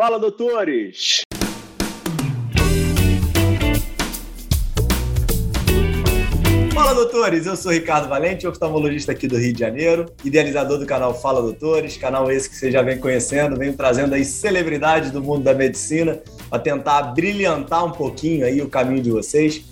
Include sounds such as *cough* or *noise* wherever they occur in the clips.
Fala, doutores! Fala, doutores! Eu sou Ricardo Valente, oftalmologista aqui do Rio de Janeiro, idealizador do canal Fala Doutores, canal esse que você já vem conhecendo, venho trazendo aí celebridades do mundo da medicina para tentar brilhantar um pouquinho aí o caminho de vocês,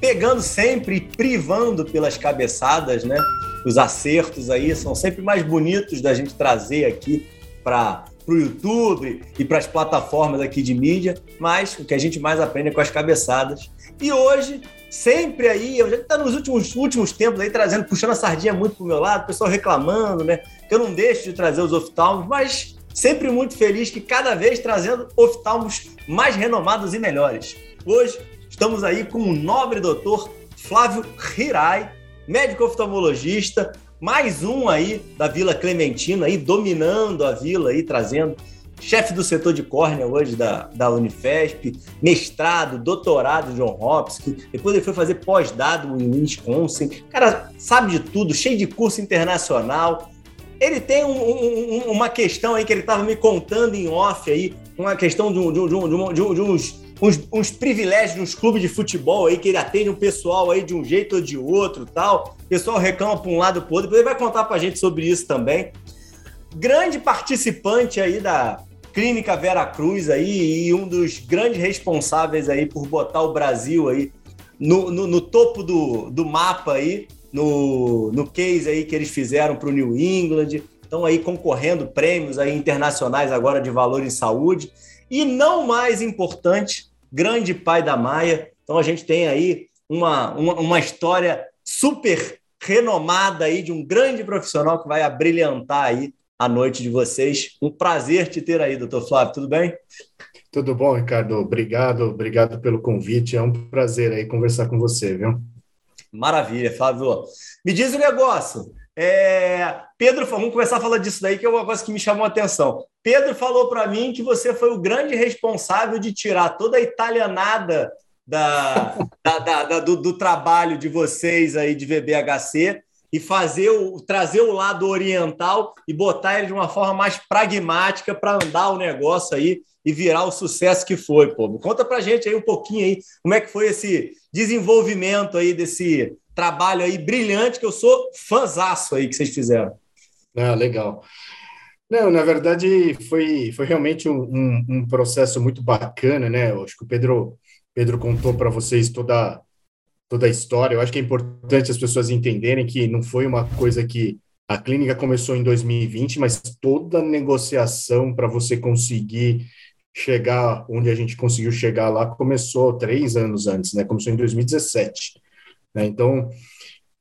pegando sempre e privando pelas cabeçadas, né? Os acertos aí são sempre mais bonitos da gente trazer aqui para para o YouTube e para as plataformas aqui de mídia, mas o que a gente mais aprende é com as cabeçadas. E hoje, sempre aí, eu já está nos últimos, últimos tempos aí trazendo, puxando a sardinha muito para o meu lado, o pessoal reclamando, né? Que eu não deixo de trazer os oftalmos, mas sempre muito feliz que cada vez trazendo oftalmos mais renomados e melhores. Hoje estamos aí com o nobre doutor Flávio Hirai, médico oftalmologista, mais um aí da Vila Clementina, aí dominando a vila, aí trazendo chefe do setor de córnea hoje da, da Unifesp, mestrado, doutorado John Hopkins, depois ele foi fazer pós-dado em Wisconsin, cara sabe de tudo, cheio de curso internacional. Ele tem um, um, uma questão aí que ele estava me contando em off aí, uma questão de, um, de, de, de, de uns uns, uns privilégios nos clubes de futebol aí, que ele atende um pessoal aí de um jeito ou de outro tal. O pessoal reclama para um lado para o outro. Ele vai contar para a gente sobre isso também. Grande participante aí da Clínica Vera Cruz aí e um dos grandes responsáveis aí por botar o Brasil aí no, no, no topo do, do mapa aí, no, no case aí que eles fizeram para o New England. Estão aí concorrendo prêmios aí internacionais agora de valor em saúde. E não mais importante, grande pai da Maia. Então a gente tem aí uma, uma, uma história super renomada aí de um grande profissional que vai abrilhantar aí a noite de vocês. Um prazer te ter aí, doutor Flávio. Tudo bem? Tudo bom, Ricardo. Obrigado, obrigado pelo convite. É um prazer aí conversar com você, viu? Maravilha, Flávio. Me diz o um negócio. É, Pedro, vamos começar a falar disso daí, que é uma coisa que me chamou a atenção. Pedro falou para mim que você foi o grande responsável de tirar toda a italianada da, *laughs* da, da, da do, do, trabalho de vocês aí de VBHC e fazer o, trazer o lado oriental e botar ele de uma forma mais pragmática para andar o negócio aí e virar o sucesso que foi, pô. Conta pra gente aí um pouquinho aí como é que foi esse desenvolvimento aí desse trabalho aí brilhante que eu sou fãzaço aí que vocês fizeram. Ah, legal. Não, na verdade foi, foi realmente um, um, processo muito bacana, né? Eu acho que o Pedro, Pedro contou para vocês toda, toda a história. Eu acho que é importante as pessoas entenderem que não foi uma coisa que a clínica começou em 2020, mas toda a negociação para você conseguir chegar onde a gente conseguiu chegar lá começou três anos antes, né? Começou em 2017. Né? Então,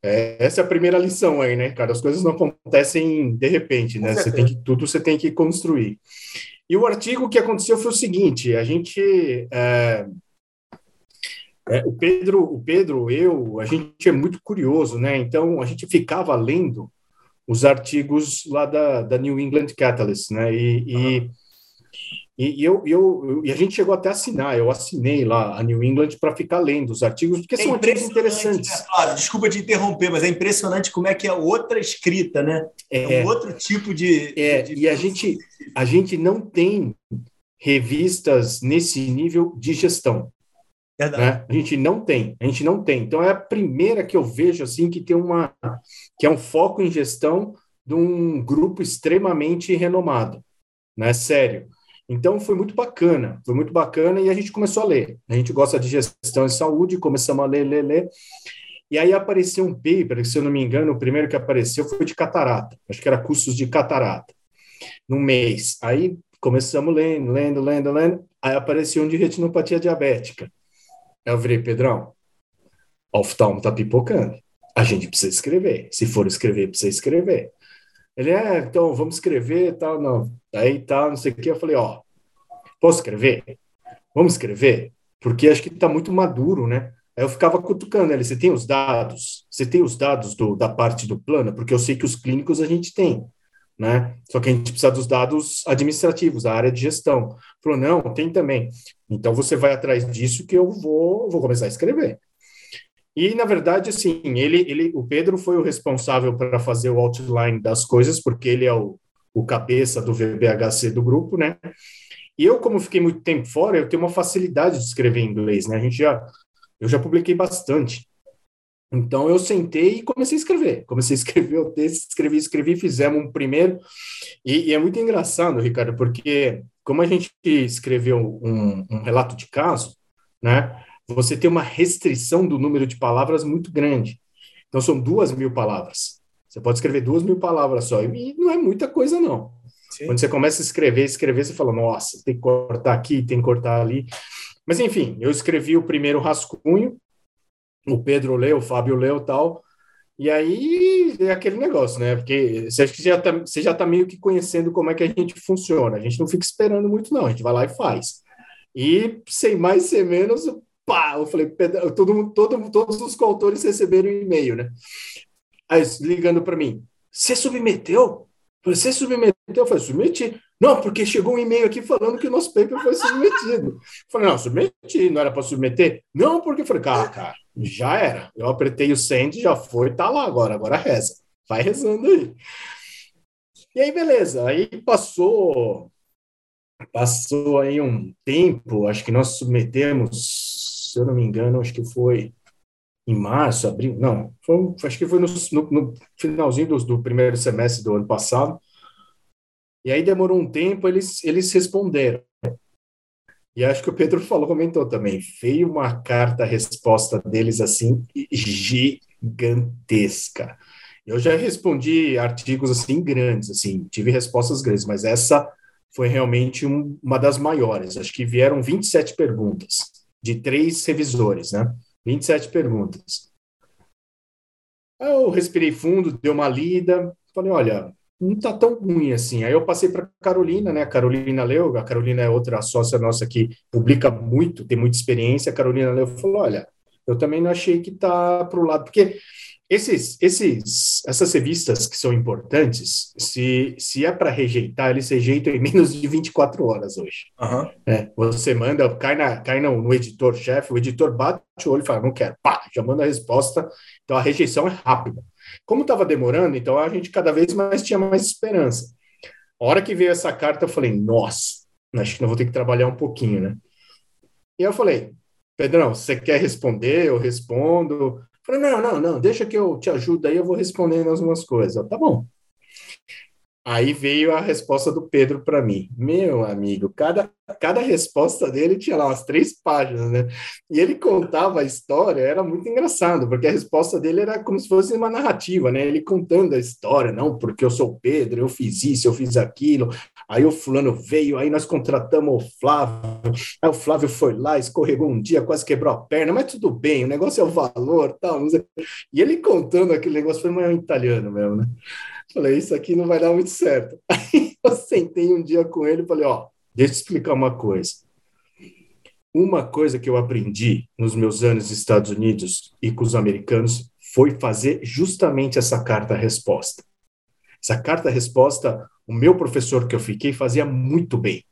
é, essa é a primeira lição aí, né, cara? As coisas não acontecem de repente, né? Você tem que tudo você tem que construir. E o artigo que aconteceu foi o seguinte: a gente é, é, o Pedro, o Pedro, eu, a gente é muito curioso, né? Então a gente ficava lendo os artigos lá da, da New England Catalyst, né? E, uhum. e e, e eu, eu, e a gente chegou até a assinar, eu assinei lá a New England para ficar lendo os artigos, porque é são artigos interessantes. Né, claro, desculpa te interromper, mas é impressionante como é que é outra escrita, né? É, é um outro tipo de. É, de... e a gente, a gente não tem revistas nesse nível de gestão. Né? A gente não tem, a gente não tem. Então é a primeira que eu vejo assim que tem uma que é um foco em gestão de um grupo extremamente renomado, né? Sério. Então foi muito bacana, foi muito bacana e a gente começou a ler. A gente gosta de gestão de saúde, começamos a ler, ler, ler. E aí apareceu um paper, se eu não me engano, o primeiro que apareceu foi de catarata. Acho que era cursos de catarata, num mês. Aí começamos lendo, lendo, lendo, lendo. Aí apareceu um de retinopatia diabética. Aí eu virei, Pedrão, oftalmo tá pipocando. A gente precisa escrever. Se for escrever, precisa escrever. Ele, é, então, vamos escrever tal, não. Aí tal, não sei o que. Eu falei, ó, posso escrever? Vamos escrever? Porque acho que está muito maduro, né? Aí eu ficava cutucando ele, você tem os dados? Você tem os dados do, da parte do plano? Porque eu sei que os clínicos a gente tem, né? Só que a gente precisa dos dados administrativos, a área de gestão. Falou, não, tem também. Então você vai atrás disso que eu vou, vou começar a escrever. E, na verdade, assim, ele, ele, o Pedro foi o responsável para fazer o outline das coisas, porque ele é o, o cabeça do VBHC do grupo, né? E eu, como fiquei muito tempo fora, eu tenho uma facilidade de escrever em inglês, né? A gente já, eu já publiquei bastante. Então eu sentei e comecei a escrever. Comecei a escrever o texto, escrevi, escrevi, fizemos um primeiro. E, e é muito engraçado, Ricardo, porque como a gente escreveu um, um, relato de caso, né? Você tem uma restrição do número de palavras muito grande. Então são duas mil palavras. Você pode escrever duas mil palavras só. E não é muita coisa, não. Sim. Quando você começa a escrever, escrever, você fala, nossa, tem que cortar aqui, tem que cortar ali. Mas enfim, eu escrevi o primeiro rascunho, o Pedro leu, o Fábio leu tal. E aí é aquele negócio, né? Porque você acha que já tá, você já está meio que conhecendo como é que a gente funciona. A gente não fica esperando muito, não. A gente vai lá e faz. E sem mais, sem menos, pá! Eu falei, todo, todo, todos os coautores receberam e-mail, né? Aí, ligando para mim, você submeteu? Você submeteu? Eu falei, submeti. Não, porque chegou um e-mail aqui falando que o nosso paper foi submetido. Eu falei, não, submeti, não era para submeter? Não, porque eu falei, cara, cara, já era. Eu apertei o send, já foi, tá lá agora, agora reza. Vai rezando aí. E aí, beleza. Aí passou, passou aí um tempo, acho que nós submetemos, se eu não me engano, acho que foi em março, abril, não, foi, acho que foi no, no, no finalzinho do, do primeiro semestre do ano passado. E aí demorou um tempo, eles, eles responderam. E acho que o Pedro *laughs* falou, comentou também. Veio uma carta-resposta deles assim, gigantesca. Eu já respondi artigos assim grandes, assim, tive respostas grandes, mas essa foi realmente um, uma das maiores. Acho que vieram 27 perguntas de três revisores, né? 27 perguntas. Eu respirei fundo, dei uma lida, falei, olha, não está tão ruim assim. Aí eu passei para Carolina, né? A Carolina leu, a Carolina é outra sócia nossa que publica muito, tem muita experiência. A Carolina leu falou: olha, eu também não achei que está para o lado, porque esses, esses, essas revistas que são importantes, se, se é para rejeitar, eles rejeitam em menos de 24 horas hoje. Uhum. É, você manda, cai, na, cai no, no editor-chefe, o editor bate o olho e fala, não quero, pá, já manda a resposta. Então a rejeição é rápida. Como estava demorando, então a gente cada vez mais tinha mais esperança. A hora que veio essa carta, eu falei, nossa, acho que não vou ter que trabalhar um pouquinho, né? E eu falei, Pedrão, você quer responder? Eu respondo. Falei, não, não, não, deixa que eu te ajudo aí, eu vou respondendo algumas coisas. Tá bom. Aí veio a resposta do Pedro para mim. Meu amigo, cada, cada resposta dele tinha lá umas três páginas, né? E ele contava a história, era muito engraçado, porque a resposta dele era como se fosse uma narrativa, né? Ele contando a história, não, porque eu sou Pedro, eu fiz isso, eu fiz aquilo, aí o fulano veio, aí nós contratamos o Flávio, aí o Flávio foi lá, escorregou um dia, quase quebrou a perna, mas tudo bem, o negócio é o valor, tal. E ele contando aquele negócio foi meio italiano mesmo, né? Falei, isso aqui não vai dar muito certo. *laughs* Aí eu sentei um dia com ele e falei, ó, deixa eu te explicar uma coisa. Uma coisa que eu aprendi nos meus anos nos Estados Unidos e com os americanos foi fazer justamente essa carta-resposta. Essa carta-resposta, o meu professor que eu fiquei fazia muito bem,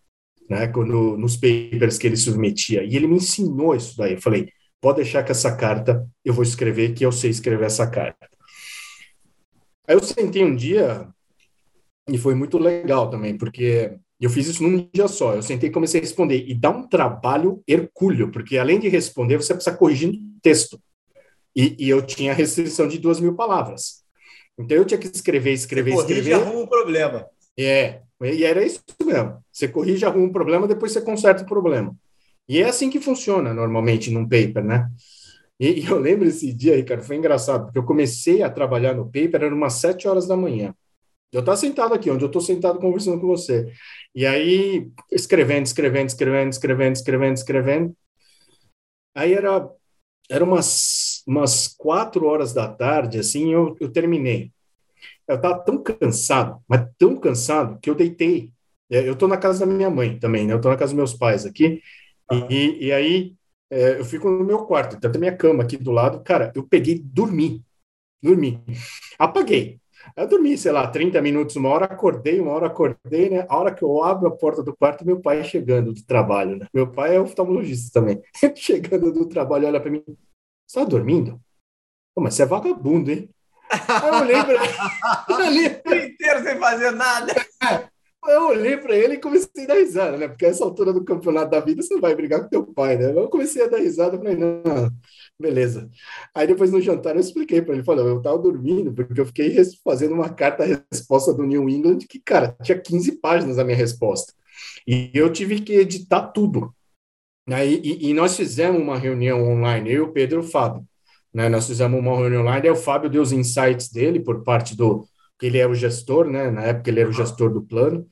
né, quando, nos papers que ele submetia. E ele me ensinou isso daí. Eu falei, pode deixar que essa carta eu vou escrever, que eu sei escrever essa carta. Aí eu sentei um dia e foi muito legal também, porque eu fiz isso num dia só. Eu sentei e comecei a responder. E dá um trabalho hercúleo, porque além de responder, você precisa corrigir o texto. E, e, eu tinha restrição de duas mil palavras. Então eu tinha que escrever, escrever, você escrever. Corrige arruma um problema. É, e era isso mesmo. Você corrige, arruma um problema, depois você conserta o problema. E é assim que funciona normalmente num paper, né? E, e eu lembro esse dia, Ricardo, foi engraçado, porque eu comecei a trabalhar no paper, era umas sete horas da manhã. Eu estava sentado aqui, onde eu estou sentado conversando com você. E aí, escrevendo, escrevendo, escrevendo, escrevendo, escrevendo, escrevendo. Aí era, era umas, umas quatro horas da tarde, assim, eu, eu terminei. Eu estava tão cansado, mas tão cansado, que eu deitei. É, eu estou na casa da minha mãe também, né? Eu estou na casa dos meus pais aqui. E, e aí é, eu fico no meu quarto, tanto a minha cama aqui do lado. Cara, eu peguei, dormi. Dormi. Apaguei. Eu dormi, sei lá, 30 minutos, uma hora acordei, uma hora acordei, né? A hora que eu abro a porta do quarto, meu pai chegando do trabalho, né? Meu pai é oftalmologista também. *laughs* chegando do trabalho, olha para mim. Você tá dormindo? Pô, mas você é vagabundo, hein? Aí eu lembro. o *laughs* *laughs* inteiro sem fazer nada. Eu olhei para ele e comecei a dar risada, né? Porque essa altura do campeonato da vida você vai brigar com teu pai, né? Eu comecei a dar risada, falei, não, beleza. Aí depois no jantar eu expliquei para ele, falei, eu tava dormindo porque eu fiquei fazendo uma carta-resposta do New England que, cara, tinha 15 páginas a minha resposta. E eu tive que editar tudo. Aí, e, e nós fizemos uma reunião online, eu, Pedro e o Fábio. Né? Nós fizemos uma reunião online, aí o Fábio deu os insights dele por parte do, que ele é o gestor, né? Na época ele era o gestor do plano.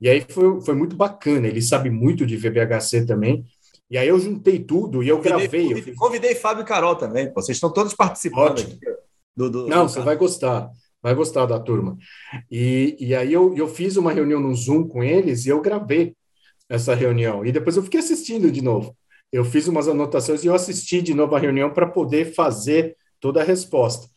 E aí foi, foi muito bacana, ele sabe muito de VBHC também. E aí eu juntei tudo e eu convidei, gravei. Convidei, eu convidei Fábio e Carol também, vocês estão todos participando. Do, do, Não, do você vai gostar, vai gostar da turma. E, e aí eu, eu fiz uma reunião no Zoom com eles e eu gravei essa reunião. E depois eu fiquei assistindo de novo. Eu fiz umas anotações e eu assisti de novo a reunião para poder fazer toda a resposta.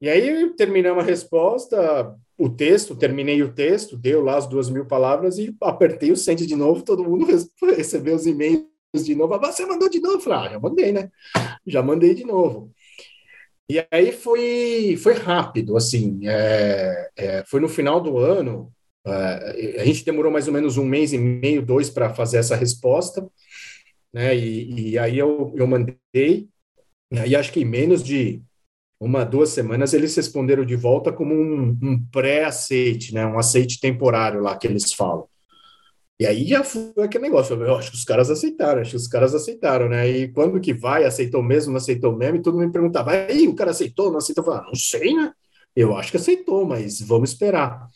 E aí terminamos a resposta, o texto, terminei o texto, deu lá as duas mil palavras e apertei o send de novo, todo mundo recebeu os e-mails de novo. Ah, você mandou de novo? Falei, ah, já mandei, né? Já mandei de novo. E aí foi, foi rápido, assim, é, é, foi no final do ano, é, a gente demorou mais ou menos um mês e meio, dois, para fazer essa resposta, né? E, e aí eu, eu mandei, e acho que em menos de uma, duas semanas, eles responderam de volta como um, um pré-aceite, né? um aceite temporário lá que eles falam. E aí já foi aquele negócio, eu acho que os caras aceitaram, acho que os caras aceitaram, né? E quando que vai, aceitou mesmo, não aceitou mesmo, e todo mundo me perguntava, aí o cara aceitou, não aceitou? Eu falava, ah, não sei, né? Eu acho que aceitou, mas vamos esperar.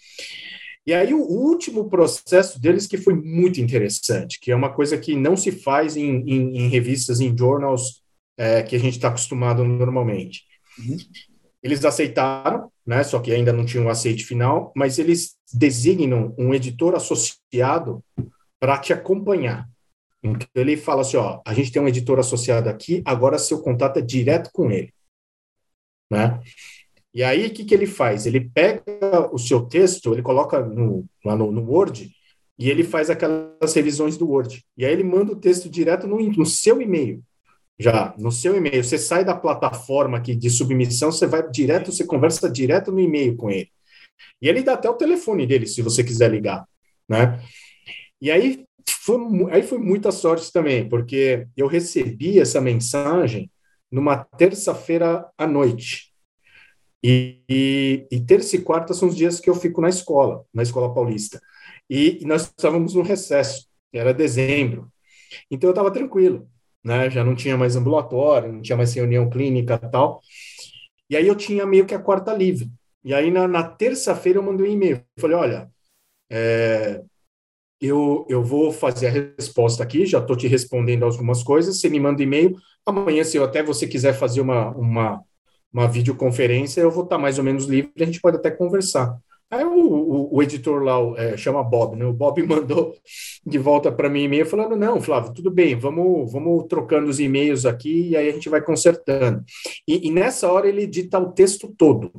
E aí o último processo deles que foi muito interessante, que é uma coisa que não se faz em, em, em revistas, em journals é, que a gente está acostumado normalmente. Uhum. Eles aceitaram, né, só que ainda não tinham um aceite final, mas eles designam um editor associado para te acompanhar. Então ele fala assim, ó, a gente tem um editor associado aqui, agora seu contato é direto com ele, né? E aí o que, que ele faz? Ele pega o seu texto, ele coloca no, lá no, no Word e ele faz aquelas revisões do Word. E aí ele manda o texto direto no, no seu e-mail já no seu e-mail. Você sai da plataforma aqui de submissão, você vai direto, você conversa direto no e-mail com ele. E ele dá até o telefone dele, se você quiser ligar, né? E aí foi, aí foi muita sorte também, porque eu recebi essa mensagem numa terça-feira à noite. E, e, e, terça e quarta são os dias que eu fico na escola, na escola paulista. E, e nós estávamos no recesso, era dezembro. Então eu estava tranquilo né? Já não tinha mais ambulatório, não tinha mais reunião clínica tal. E aí eu tinha meio que a quarta livre. E aí na, na terça-feira eu mandei um e-mail. Falei, olha, é, eu, eu vou fazer a resposta aqui, já estou te respondendo algumas coisas, você me manda e-mail. Amanhã, se eu até você quiser fazer uma, uma, uma videoconferência, eu vou estar mais ou menos livre, a gente pode até conversar. Aí o, o, o editor lá, é, chama Bob, né? O Bob *laughs* mandou de volta para mim e-mail falando: não, Flávio, tudo bem, vamos, vamos trocando os e-mails aqui e aí a gente vai consertando. E, e nessa hora ele edita o texto todo.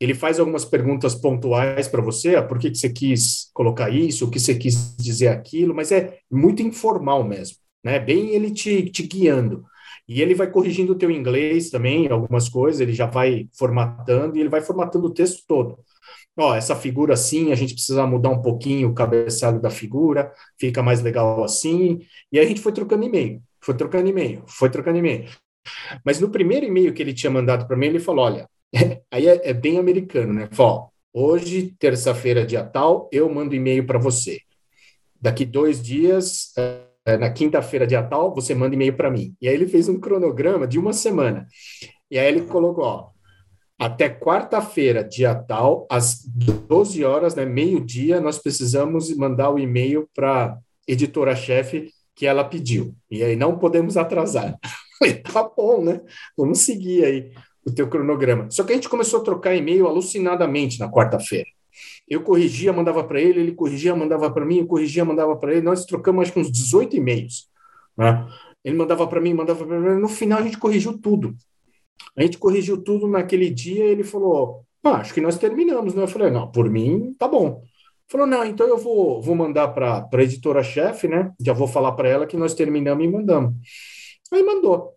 Ele faz algumas perguntas pontuais para você, ah, por que, que você quis colocar isso, o que você quis dizer aquilo, mas é muito informal mesmo, né? Bem ele te, te guiando. E ele vai corrigindo o teu inglês também, algumas coisas, ele já vai formatando e ele vai formatando o texto todo ó, essa figura assim, a gente precisa mudar um pouquinho o cabeçalho da figura, fica mais legal assim. E aí a gente foi trocando e-mail, foi trocando e-mail, foi trocando e-mail. Mas no primeiro e-mail que ele tinha mandado para mim, ele falou: olha, *laughs* aí é, é, bem americano, né? Falou, hoje, terça-feira, dia tal, eu mando e-mail para você. Daqui dois dias, é, na quinta-feira, dia tal, você manda e-mail para mim. E aí ele fez um cronograma de uma semana. E aí ele colocou, ó, até quarta-feira, dia tal, às 12 horas, né, meio-dia, nós precisamos mandar o e-mail para editora-chefe que ela pediu. E aí não podemos atrasar. *laughs* tá bom, né? Vamos seguir aí o teu cronograma. Só que a gente começou a trocar e-mail alucinadamente na quarta-feira. Eu corrigia, mandava para ele, ele corrigia, mandava para mim, eu corrigia, mandava para ele. Nós trocamos acho que uns 18 e-mails. Né? Ele mandava para mim, mandava para mim. No final a gente corrigiu tudo. A gente corrigiu tudo naquele dia ele falou: ah, acho que nós terminamos, né? Eu falei: não, por mim, tá bom. Falou: não, então eu vou, vou mandar para a editora-chefe, né? Já vou falar para ela que nós terminamos e mandamos. Aí mandou.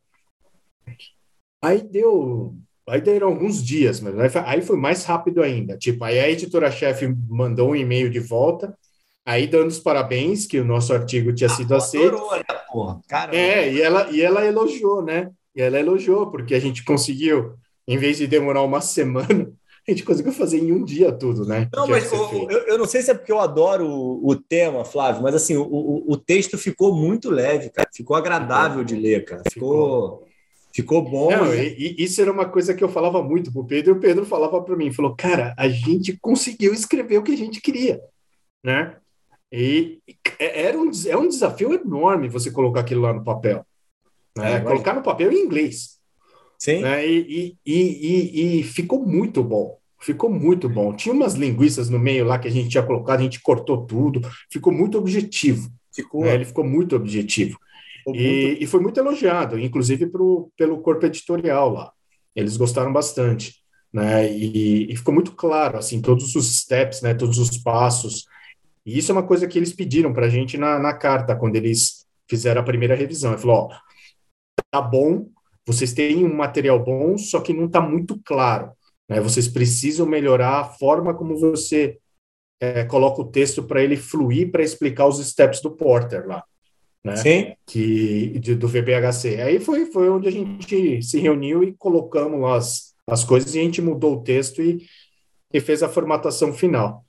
Aí deu Aí deram alguns dias, mas aí foi mais rápido ainda. Tipo, aí a editora-chefe mandou um e-mail de volta, aí dando os parabéns que o nosso artigo tinha sido ah, aceito. Adorou, né, porra? Caramba. É, e ela, e ela elogiou, né? E ela elogiou, porque a gente conseguiu, em vez de demorar uma semana, a gente conseguiu fazer em um dia tudo, né? Não, mas eu, eu, não sei se é porque eu adoro o, o tema, Flávio, mas assim, o, o, o, texto ficou muito leve, cara. Ficou agradável ficou. de ler, cara. Ficou, ficou bom. Não, né? e, e, isso era uma coisa que eu falava muito pro Pedro, e o Pedro falava para mim, falou, cara, a gente conseguiu escrever o que a gente queria, né? E é, era um, é um desafio enorme você colocar aquilo lá no papel. Né? Colocar no papel em inglês. Sim. Né? E, e, e, e, ficou muito bom. Ficou muito bom. Tinha umas linguiças no meio lá que a gente tinha colocado, a gente cortou tudo. Ficou muito objetivo. Ficou. Né? Ele ficou muito objetivo. Ficou e, muito... e, foi muito elogiado, inclusive pro, pelo corpo editorial lá. Eles gostaram bastante. Né? E, e ficou muito claro, assim, todos os steps, né? todos os passos. E isso é uma coisa que eles pediram para a gente na, na carta, quando eles fizeram a primeira revisão. Ele falou: ó, tá bom, vocês têm um material bom, só que não está muito claro. Né? Vocês precisam melhorar a forma como você é, coloca o texto para ele fluir para explicar os steps do Porter lá. Né? Sim. Que, de, do VBHC. Aí foi, foi onde a gente se reuniu e colocamos as, as coisas e a gente mudou o texto e, e fez a formatação final.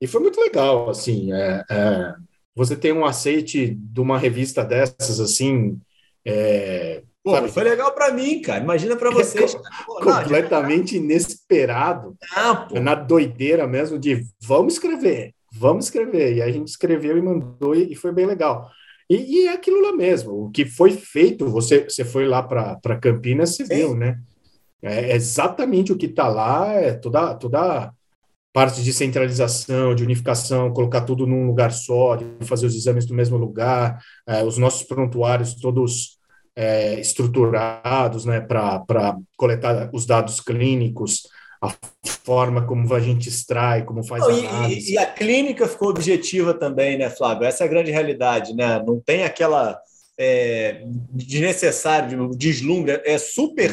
E foi muito legal, assim, é, é, você tem um aceite de uma revista dessas, assim, é, Pô, Sabe? foi legal para mim, cara. Imagina para *laughs* vocês. Pô, completamente não, inesperado. Ah, na doideira mesmo de vamos escrever, vamos escrever. E a gente escreveu e mandou e, foi bem legal. E, e, é aquilo lá mesmo. O que foi feito, você, você foi lá para Campinas, você Sim. viu, né? É exatamente o que está lá, é toda, toda parte de centralização, de unificação, colocar tudo num lugar só, de fazer os exames no mesmo lugar, é, os nossos prontuários todos é, estruturados né, para coletar os dados clínicos, a forma como a gente extrai, como faz Não, e, e, a clínica ficou objetiva também, né, Flávio? Essa é a grande realidade, né? Não tem aquela é, desnecessário deslumbre, é super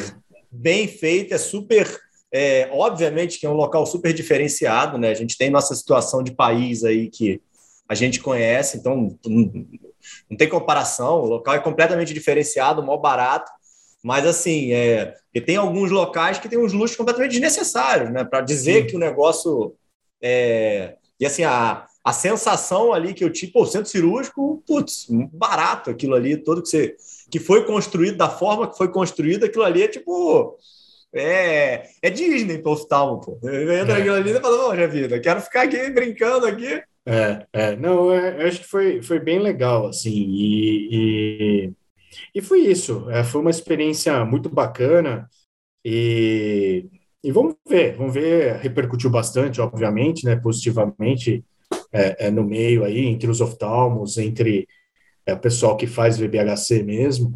bem feito, é super é, obviamente que é um local super diferenciado, né? A gente tem nossa situação de país aí que a gente conhece, então não tem comparação, o local é completamente diferenciado, mal barato, mas assim, é, e tem alguns locais que tem uns luxos completamente desnecessários, né? Para dizer Sim. que o negócio é. E assim, a, a sensação ali que eu tive, pô, centro cirúrgico, putz, barato aquilo ali, todo que você. que foi construído da forma que foi construído, aquilo ali é tipo. É, é Disney oftalmo, pô. Entra é. aquilo ali e fala, não, vida, quero ficar aqui brincando aqui é, é, não, é, eu acho que foi, foi bem legal, assim, e, e, e foi isso, é, foi uma experiência muito bacana, e, e vamos ver, vamos ver, repercutiu bastante, obviamente, né, positivamente, é, é no meio aí, entre os oftalmos, entre é, o pessoal que faz VBHC mesmo,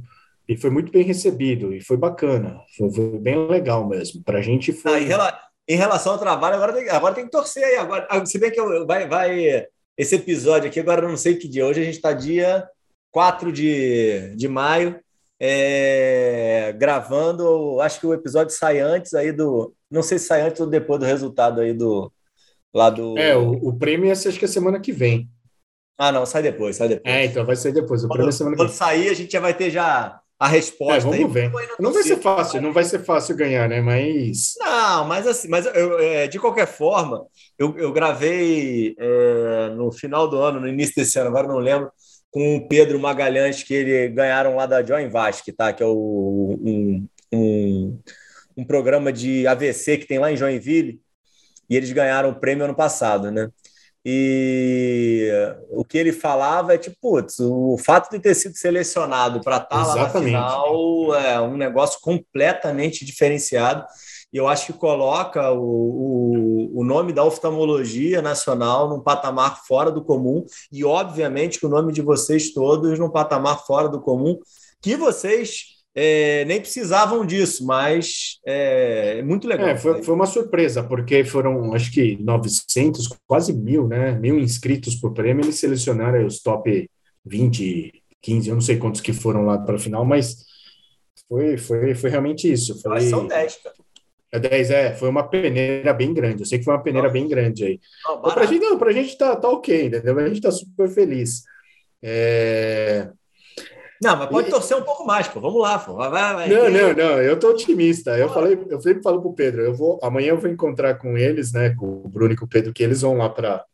e foi muito bem recebido, e foi bacana, foi, foi bem legal mesmo, para a gente foi... Ah, em relação ao trabalho, agora tem, agora tem que torcer aí. Agora, ah, se bem que eu, vai, vai esse episódio aqui, agora eu não sei que dia. Hoje a gente está dia 4 de, de maio, é, gravando. Acho que o episódio sai antes aí do. Não sei se sai antes ou depois do resultado aí do. Lá do... É, o, o prêmio é, acho que é semana que vem. Ah, não, sai depois, sai depois. É, então vai sair depois. O quando, prêmio é semana que vem. Quando sair, a gente já vai ter já a resposta. É, vamos ver. Não vai ser fácil, não vai ser fácil ganhar, né? Mas. Não, mas assim, mas eu, é, de qualquer forma, eu, eu gravei é, no final do ano, no início desse ano, agora não lembro, com o Pedro Magalhães, que ele ganharam lá da Join Vasque, tá? Que é o, um, um, um programa de AVC que tem lá em Joinville. E eles ganharam o prêmio ano passado, né? E o que ele falava é tipo, putz, o fato de ter sido selecionado para estar tá lá na final é um negócio completamente diferenciado. E eu acho que coloca o, o, o nome da oftalmologia nacional num patamar fora do comum, e obviamente que o nome de vocês todos num patamar fora do comum, que vocês é, nem precisavam disso, mas é, é muito legal. É, foi, foi, uma surpresa, porque foram, acho que 900, quase mil, né? Mil inscritos por prêmio, eles selecionaram os top 20, 15, eu não sei quantos que foram lá para a final, mas foi, foi, foi realmente isso. Foi, são 10, cara. É 10, é. Foi uma peneira bem grande. Eu sei que foi uma peneira bem grande aí. Não, pra gente, não, pra gente tá, tá ok, entendeu? A gente tá super feliz. É... Não, mas pode e... torcer um pouco mais, pô. Vamos lá, pô. Vai, vai. Não, não, não. Eu tô otimista. Eu falei, eu sempre falo pro Pedro, eu vou amanhã eu vou encontrar com eles, né, com o Bruno e com o Pedro, que eles vão lá para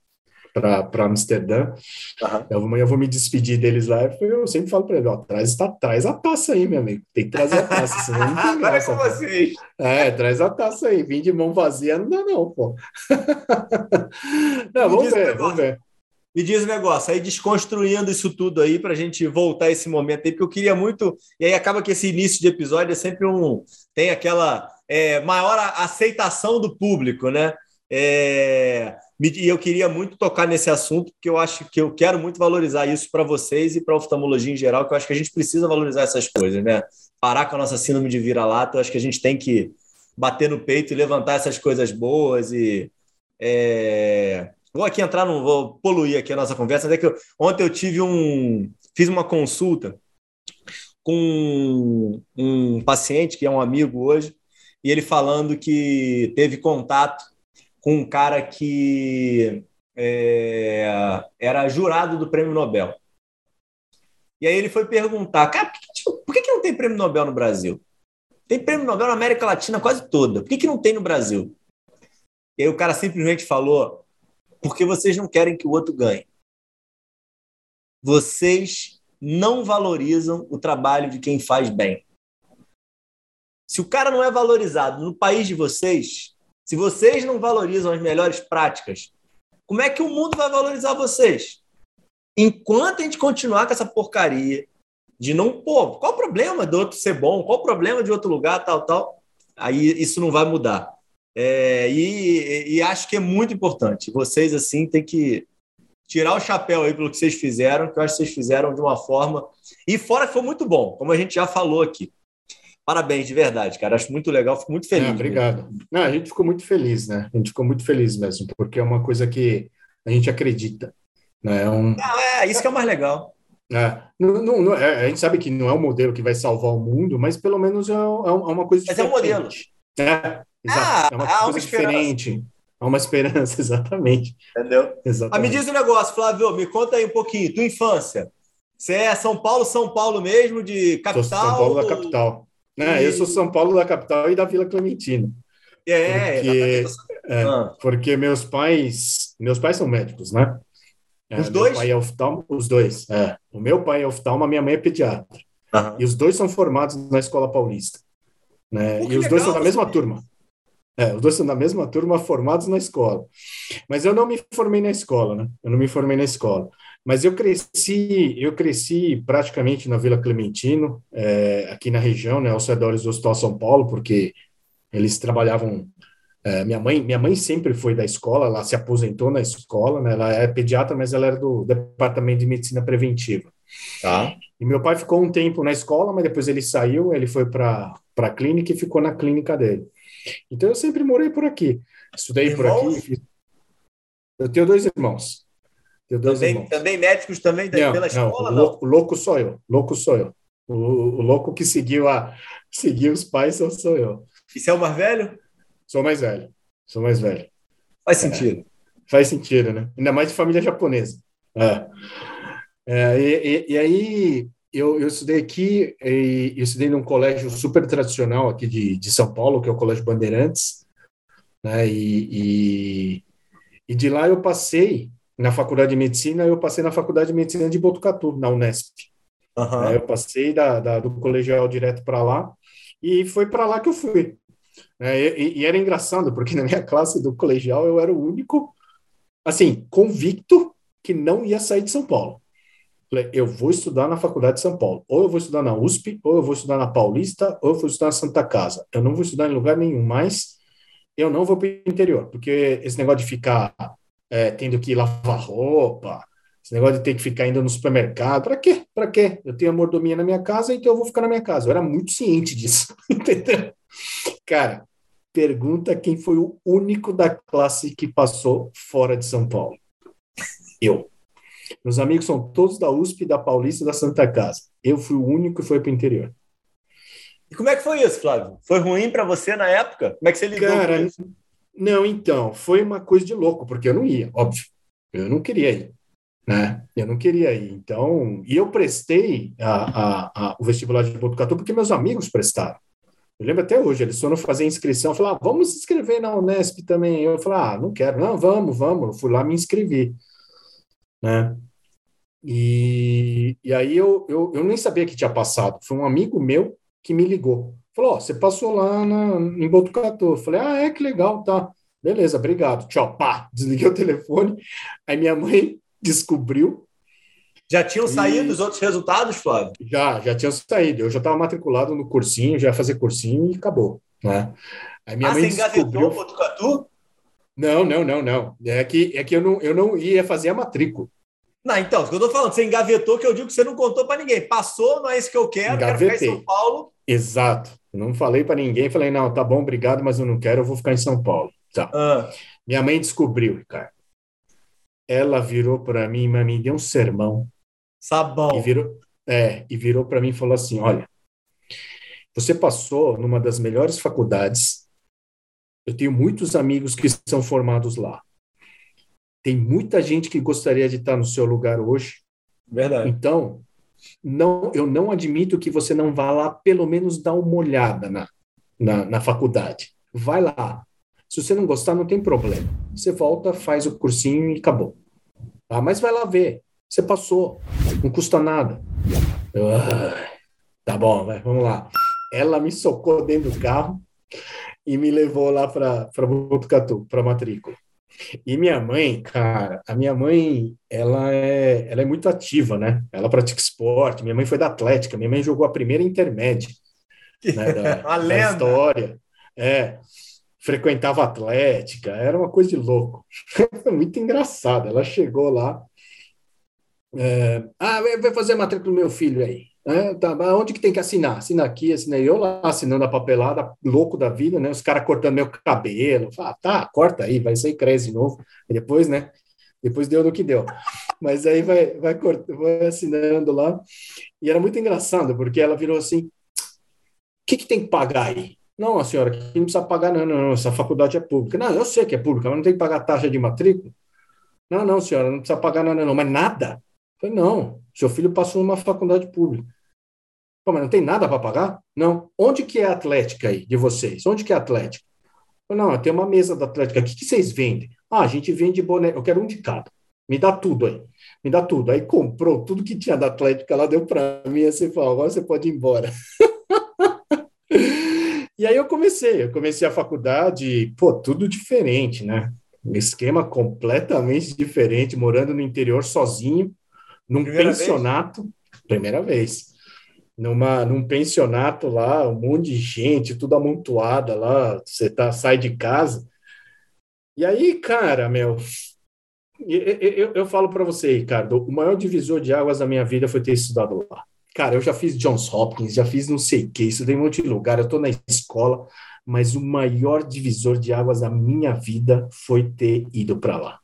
para Amsterdã. Uhum. Eu, amanhã eu vou me despedir deles lá. Eu sempre falo para ele: ó, traz, tá, traz a taça aí, meu amigo. Tem que trazer a taça, senão não *laughs* tem graça. com vocês. É, traz a taça aí. Vim de mão vazia não dá, não, pô. *laughs* não, vamos ver, vamos ver. Me diz o um negócio, aí desconstruindo isso tudo aí para a gente voltar esse momento aí, porque eu queria muito. E aí acaba que esse início de episódio é sempre um. tem aquela é, maior aceitação do público, né? É, e eu queria muito tocar nesse assunto, porque eu acho que eu quero muito valorizar isso para vocês e para a oftalmologia em geral, que eu acho que a gente precisa valorizar essas coisas, né? Parar com a nossa síndrome de vira-lata, eu acho que a gente tem que bater no peito e levantar essas coisas boas e. É... Vou aqui entrar, não vou poluir aqui a nossa conversa, é que eu, ontem eu tive um. fiz uma consulta com um paciente que é um amigo hoje, e ele falando que teve contato com um cara que é, era jurado do prêmio Nobel. E aí ele foi perguntar, cara, por que, tipo, por que, que não tem prêmio Nobel no Brasil? Tem prêmio Nobel na América Latina quase toda. Por que, que não tem no Brasil? E aí o cara simplesmente falou, porque vocês não querem que o outro ganhe. Vocês não valorizam o trabalho de quem faz bem. Se o cara não é valorizado no país de vocês, se vocês não valorizam as melhores práticas, como é que o mundo vai valorizar vocês? Enquanto a gente continuar com essa porcaria de não, pô, qual o problema do outro ser bom? Qual o problema de outro lugar, tal, tal? Aí isso não vai mudar. É, e, e, acho que é muito importante. Vocês, assim, têm que tirar o chapéu aí pelo que vocês fizeram, que eu acho que vocês fizeram de uma forma. E fora que foi muito bom, como a gente já falou aqui. Parabéns, de verdade, cara. Acho muito legal, fico muito feliz. É, obrigado. Não, a gente ficou muito feliz, né? A gente ficou muito feliz mesmo, porque é uma coisa que a gente acredita. Né? É, um... não, é isso que é o mais legal. É, não, não, não, é, a gente sabe que não é o modelo que vai salvar o mundo, mas pelo menos é, é, é uma coisa diferente. Mas é um modelo. É, exato. Ah, é uma coisa diferente. Há uma esperança, *laughs* exatamente. Entendeu? Exatamente. Ah, me diz um negócio, Flávio, me conta aí um pouquinho. Tua infância. Você é São Paulo, São Paulo mesmo, de capital? Sou São Paulo da capital. Né? E... Eu sou São Paulo da capital e da Vila Clementina. É, porque, é, ah. porque meus pais, meus pais são médicos, né? É, os dois? pai é oftalmo, os dois. É. O meu pai é oftalmo, a minha mãe é pediatra. Uhum. E os dois são formados na Escola Paulista. Né? Pô, e os legal, dois são da mesma turma. É, os dois são da mesma turma, formados na escola. Mas eu não me formei na escola, né? Eu não me formei na escola. Mas eu cresci, eu cresci praticamente na Vila Clementino, é, aqui na região, né, aos redores do Hospital São Paulo, porque eles trabalhavam. É, minha mãe, minha mãe sempre foi da escola, ela se aposentou na escola, né, ela é pediatra, mas ela era do departamento de medicina preventiva. Tá. E meu pai ficou um tempo na escola, mas depois ele saiu, ele foi para a clínica e ficou na clínica dele. Então eu sempre morei por aqui. Estudei Irmãos? por aqui. Eu tenho dois irmãos. Também, também médicos também não, pela escola? Não, o louco sou eu. Louco sou eu. O, o, louco que seguiu a seguiu os pais sou, sou eu. E você é o mais velho? Sou mais velho. Sou mais velho. Faz sentido. É, faz sentido, né? Ainda mais de família japonesa. É. É, e, e, e, aí eu, eu estudei aqui, e, eu estudei num colégio super tradicional aqui de, de São Paulo, que é o Colégio Bandeirantes, né? E, e, e de lá eu passei na faculdade de medicina, eu passei na faculdade de medicina de Botucatu, na Unesp. Uhum. eu passei da, da, do colegial direto para lá e foi para lá que eu fui. É, e, e, era engraçado, porque na minha classe do colegial eu era o único, assim, convicto que não ia sair de São Paulo. Falei, eu vou estudar na faculdade de São Paulo. Ou eu vou estudar na USP, ou eu vou estudar na Paulista, ou eu vou estudar na Santa Casa. Eu não vou estudar em lugar nenhum mais. Eu não vou para o interior, porque esse negócio de ficar é, tendo que lavar roupa, esse negócio de ter que ficar indo no supermercado. Para quê? Para quê? Eu tenho a mordomia na minha casa, então eu vou ficar na minha casa. Eu era muito ciente disso, *laughs* entendeu? Cara, pergunta quem foi o único da classe que passou fora de São Paulo. Eu. Meus amigos são todos da USP, da Paulista e da Santa Casa. Eu fui o único que foi para o interior. E como é que foi isso, Flávio? Foi ruim para você na época? Como é que você lidou Cara, com isso? Não, então, foi uma coisa de louco, porque eu não ia, óbvio. Eu não queria ir, né? Eu não queria ir. Então, e eu prestei a, a, a, o vestibular de Botucatu porque meus amigos prestaram. Eu lembro até hoje, eles foram fazer inscrição, falaram, ah, vamos se inscrever na Unesp também. Eu falei, ah, não quero. Não, vamos, vamos. Eu fui lá me inscrevi, né? E, e aí eu, eu, eu nem sabia que tinha passado. Foi um amigo meu que me ligou. Falou, oh, você passou lá na, em Botucatu. Eu falei, ah, é, que legal, tá. Beleza, obrigado. Tchau, pá. *laughs* Desliguei o telefone. Aí minha mãe *laughs* descobriu. Já tinham saído e... os outros resultados, Flávio? Já, já tinham saído. Eu já estava matriculado no cursinho, já ia fazer cursinho e acabou, né? Aí minha ah, mãe você descobriu... Botucatu? Não, não, não, não. É que, é que eu, não, eu não ia fazer a matrícula. Não, então, o que eu tô falando, você engavetou que eu digo que você não contou para ninguém. Passou, não é isso que eu quero, Engavetei. quero ficar em São Paulo. Exato. Não falei para ninguém, falei, não, tá bom, obrigado, mas eu não quero, eu vou ficar em São Paulo. Tá. Ah. Minha mãe descobriu, Ricardo. Ela virou para mim, mas me deu um sermão. Sabão. E virou, é, e virou para mim e falou assim: olha, você passou numa das melhores faculdades. Eu tenho muitos amigos que são formados lá. Tem muita gente que gostaria de estar no seu lugar hoje. Verdade. Então, não, eu não admito que você não vá lá pelo menos dar uma olhada na, na, na faculdade. Vai lá. Se você não gostar, não tem problema. Você volta, faz o cursinho e acabou. Ah, mas vai lá ver. Você passou. Não custa nada. ah, tá bom, vai, vamos lá. Ela me socou dentro do carro e me levou lá para Botucatu, para matrícula. E minha mãe, cara, a minha mãe, ela é, ela é muito ativa, né? Ela pratica esporte. Minha mãe foi da Atlética. Minha mãe jogou a primeira intermédia né, da, *laughs* da história. É, frequentava a Atlética. Era uma coisa de louco. *laughs* foi muito engraçado. Ela chegou lá. É, ah, vai fazer a matrícula do meu filho aí. É, tá, onde que tem que assinar? Assina aqui, assinei eu lá, assinando a papelada, louco da vida, né? Os caras cortando meu cabelo. Tá, corta aí, vai ser cresce de novo. E depois, né? Depois deu no que deu. Mas aí vai, vai, vai assinando lá. E era muito engraçado, porque ela virou assim: o que, que tem que pagar aí? Não, a senhora, aqui não precisa pagar, não, não, não, essa faculdade é pública. Não, eu sei que é pública, mas não tem que pagar taxa de matrícula. Não, não, senhora, não precisa pagar nada, não, mas nada. Falei, não, seu filho passou numa faculdade pública. Pô, mas não tem nada para pagar? Não. Onde que é a Atlética aí de vocês? Onde que é a Atlética? Não, tem uma mesa da Atlética. O que, que vocês vendem? Ah, a gente vende boné. Eu quero um de cada. Me dá tudo aí. Me dá tudo. Aí comprou tudo que tinha da Atlética lá, deu para mim. Assim, falou, agora você pode ir embora. *laughs* e aí eu comecei. Eu comecei a faculdade, pô, tudo diferente, né? Um esquema completamente diferente, morando no interior sozinho, num primeira pensionato. Vez? Primeira vez numa, num pensionato lá, um monte de gente, tudo amontoada lá, você tá, sai de casa. E aí, cara, meu, eu, eu, eu falo para você, Ricardo, o maior divisor de águas da minha vida foi ter estudado lá. Cara, eu já fiz Johns Hopkins, já fiz não sei o que, estudei um monte de lugar, eu tô na escola, mas o maior divisor de águas da minha vida foi ter ido para lá.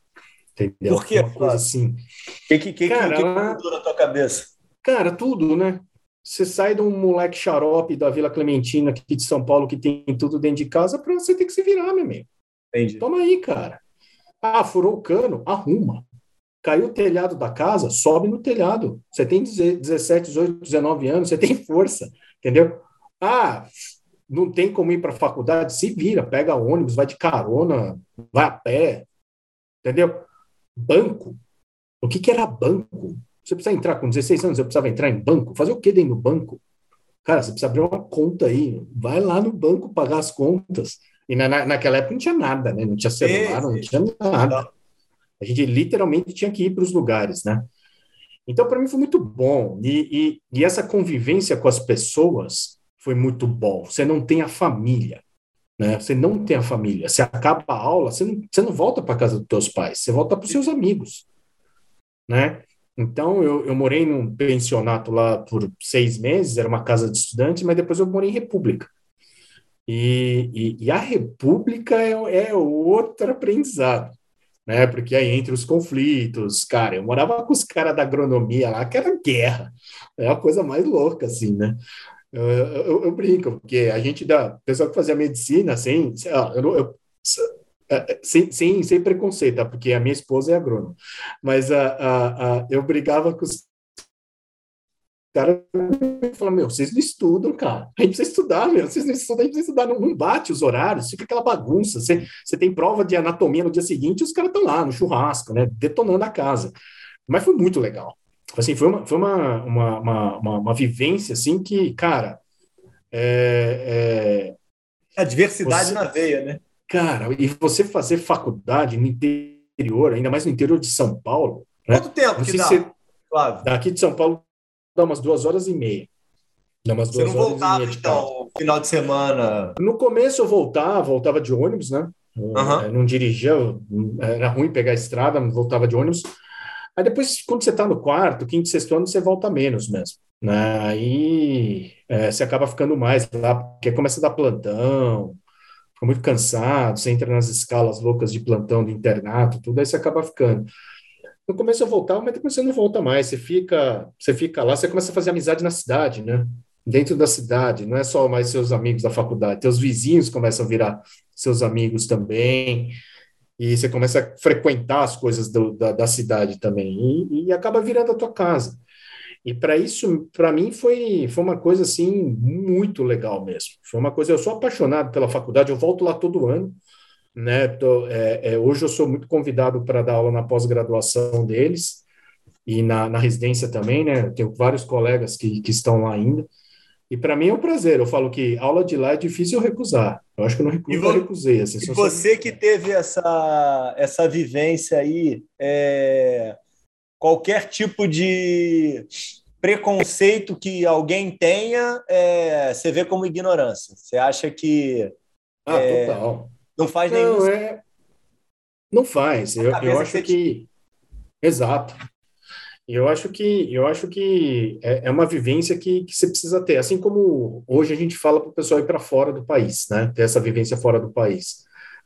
Entendeu? Por quê? Uma coisa assim. O que, que, que, cara, que, que mudou na tua cabeça? Cara, tudo, né? Você sai de um moleque xarope da Vila Clementina aqui de São Paulo que tem tudo dentro de casa para você ter que se virar, meu amigo. Entendi. Toma aí, cara. Ah, furou o cano? Arruma. Caiu o telhado da casa? Sobe no telhado. Você tem 17, 18, 19 anos, você *laughs* tem força, entendeu? Ah, não tem como ir para a faculdade? Se vira, pega ônibus, vai de carona, vai a pé, entendeu? Banco. O que, que era banco? Você precisa entrar com 16 anos, eu precisava entrar em banco. Fazer o que dentro do banco? Cara, você precisa abrir uma conta aí. Vai lá no banco pagar as contas. E na, naquela época não tinha nada, né? Não tinha celular, não tinha nada. A gente literalmente tinha que ir para os lugares, né? Então, para mim foi muito bom. E, e, e, essa convivência com as pessoas foi muito bom. Você não tem a família, né? Você não tem a família. Você acaba a aula, você não, você não volta para casa dos teus pais, você volta para os seus amigos, né? Então, eu, eu morei num pensionato lá por seis meses, era uma casa de estudantes, mas depois eu morei em República. E, e, e a República é, é outro aprendizado, né? Porque aí entre os conflitos, cara, eu morava com os caras da agronomia lá, que era guerra, é a coisa mais louca, assim, né? Eu, eu, eu, brinco, porque a gente dá, o pessoal que fazia medicina, sem, eu, eu, sem, sem, sem preconceito, tá? porque a minha esposa é agrônoma, mas a, a, a, eu brigava com os caras falavam, meu, vocês não estudam, cara, a gente precisa estudar, meu, vocês não estudam, a gente precisa estudar, não, não bate os horários, fica aquela bagunça, você, você tem prova de anatomia no dia seguinte, os caras estão lá no churrasco, né, detonando a casa, mas foi muito legal, assim, foi uma, foi uma, uma, uma, uma, uma vivência, assim, que, cara, é, é... A diversidade você... na veia, né? Cara, e você fazer faculdade no interior, ainda mais no interior de São Paulo. Né? Quanto tempo que dá? Você, Daqui de São Paulo dá umas duas horas e meia. Dá umas duas você não voltava, então, final de semana? No começo eu voltava, voltava de ônibus, né? Uhum. Não dirigia, era ruim pegar a estrada, voltava de ônibus. Aí depois, quando você está no quarto, quinto, sexto ano, você volta menos mesmo. Né? Aí é, você acaba ficando mais lá, porque começa a dar plantão, fica muito cansado, você entra nas escalas loucas de plantão do internato, tudo, aí você acaba ficando. No começo eu voltava, mas depois você não volta mais, você fica, você fica lá, você começa a fazer amizade na cidade, né? Dentro da cidade, não é só mais seus amigos da faculdade, teus vizinhos começam a virar seus amigos também, e você começa a frequentar as coisas do, da, da cidade também, e, e acaba virando a tua casa. E para isso, para mim, foi, foi uma coisa assim muito legal mesmo. Foi uma coisa. Eu sou apaixonado pela faculdade, eu volto lá todo ano. Né? Tô, é, é, hoje eu sou muito convidado para dar aula na pós-graduação deles e na, na residência também, né? Eu tenho vários colegas que, que estão lá ainda. E para mim é um prazer. Eu falo que aula de lá é difícil eu recusar. Eu acho que eu não recuso, eu recusei. Assim, e você que teve essa, essa vivência aí, é, qualquer tipo de preconceito que alguém tenha, é, você vê como ignorância. Você acha que. Ah, é, total. Não faz não, nenhum. É... Não faz. Eu, eu acho que. Exato. Eu acho que eu acho que é, é uma vivência que, que você precisa ter. Assim como hoje a gente fala para o pessoal ir para fora do país, né? Ter essa vivência fora do país.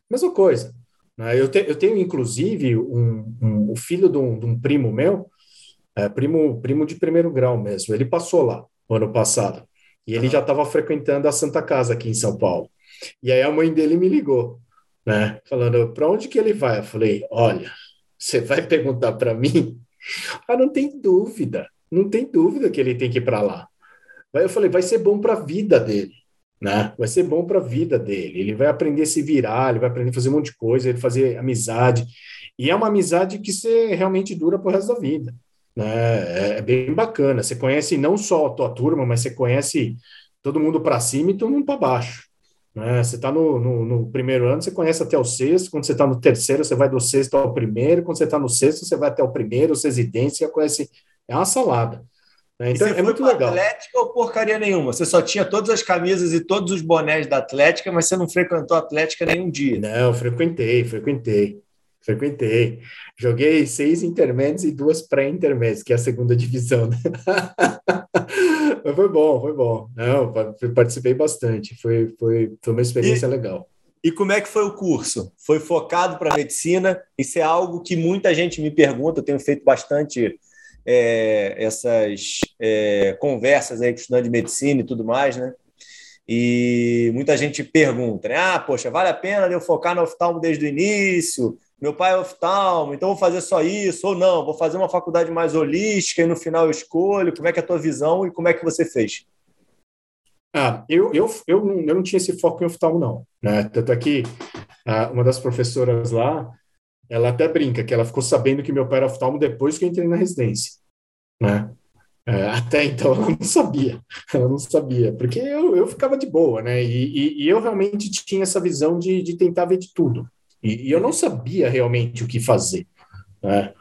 Mesma coisa. Né? Eu, te, eu tenho, inclusive, um, um, o filho de um, de um primo meu, é, primo, primo de primeiro grau mesmo, ele passou lá no ano passado. E ele já estava frequentando a Santa Casa aqui em São Paulo. E aí a mãe dele me ligou, né? Falando, para onde que ele vai? Eu falei, olha, você vai perguntar para mim? *laughs* Ah, não tem dúvida, não tem dúvida que ele tem que ir para lá. Aí eu falei, vai ser bom para a vida dele né? Vai ser bom para a vida dele. Ele vai aprender a se virar, ele vai aprender a fazer um monte de coisa, ele fazer amizade. E é uma amizade que você realmente dura para o resto da vida. Né? É, é bem bacana. Você conhece não só a tua turma, mas você conhece todo mundo para cima e todo mundo para baixo. Né? Você está no, no, no, primeiro ano, você conhece até o sexto. Quando você está no terceiro, você vai do sexto ao primeiro. Quando você está no sexto, você vai até o primeiro, os residentes, você conhece. É uma salada. Né? Então é muito legal. Atlética ou porcaria nenhuma? Você só tinha todas as camisas e todos os bonés da Atlética, mas você não frequentou a Atlética nenhum dia. Não, frequentei, frequentei. Frequentei. Joguei seis intermédios e duas pré-intermédios, que é a segunda divisão. Né? *laughs* Foi bom, foi bom. Não, participei bastante. Foi, foi, foi uma experiência e, legal. E como é que foi o curso? Foi focado para medicina? Isso é algo que muita gente me pergunta. Eu tenho feito bastante é, essas é, conversas aí com estudante de medicina e tudo mais, né? E muita gente pergunta, né? Ah, poxa, vale a pena eu focar no oftalmo desde o início? Meu pai é oftalmo, então vou fazer só isso, ou não, vou fazer uma faculdade mais holística e no final eu escolho. Como é que é a tua visão e como é que você fez? Ah, eu, eu, eu, não, eu não tinha esse foco em oftalmo, não. Né? Tanto é que ah, uma das professoras lá, ela até brinca que ela ficou sabendo que meu pai era oftalmo depois que eu entrei na residência, né? É, até então ela não sabia, ela não sabia, porque eu, eu ficava de boa, né? E, e, e eu realmente tinha essa visão de, de tentar ver de tudo. E, e eu não sabia realmente o que fazer, né?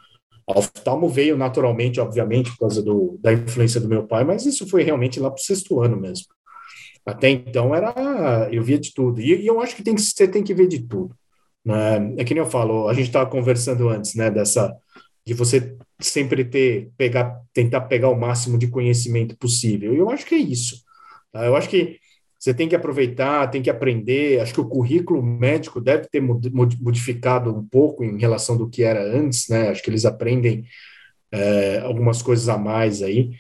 A oftalmo veio naturalmente, obviamente, por causa do, da influência do meu pai, mas isso foi realmente lá para o sexto ano mesmo. Até então era eu via de tudo. E, e eu acho que tem que, você tem que ver de tudo. Né? É que nem eu falo, a gente estava conversando antes, né, dessa de você sempre ter pegar tentar pegar o máximo de conhecimento possível. E eu acho que é isso. Tá? Eu acho que você tem que aproveitar, tem que aprender. Acho que o currículo médico deve ter modificado um pouco em relação do que era antes, né? Acho que eles aprendem é, algumas coisas a mais aí.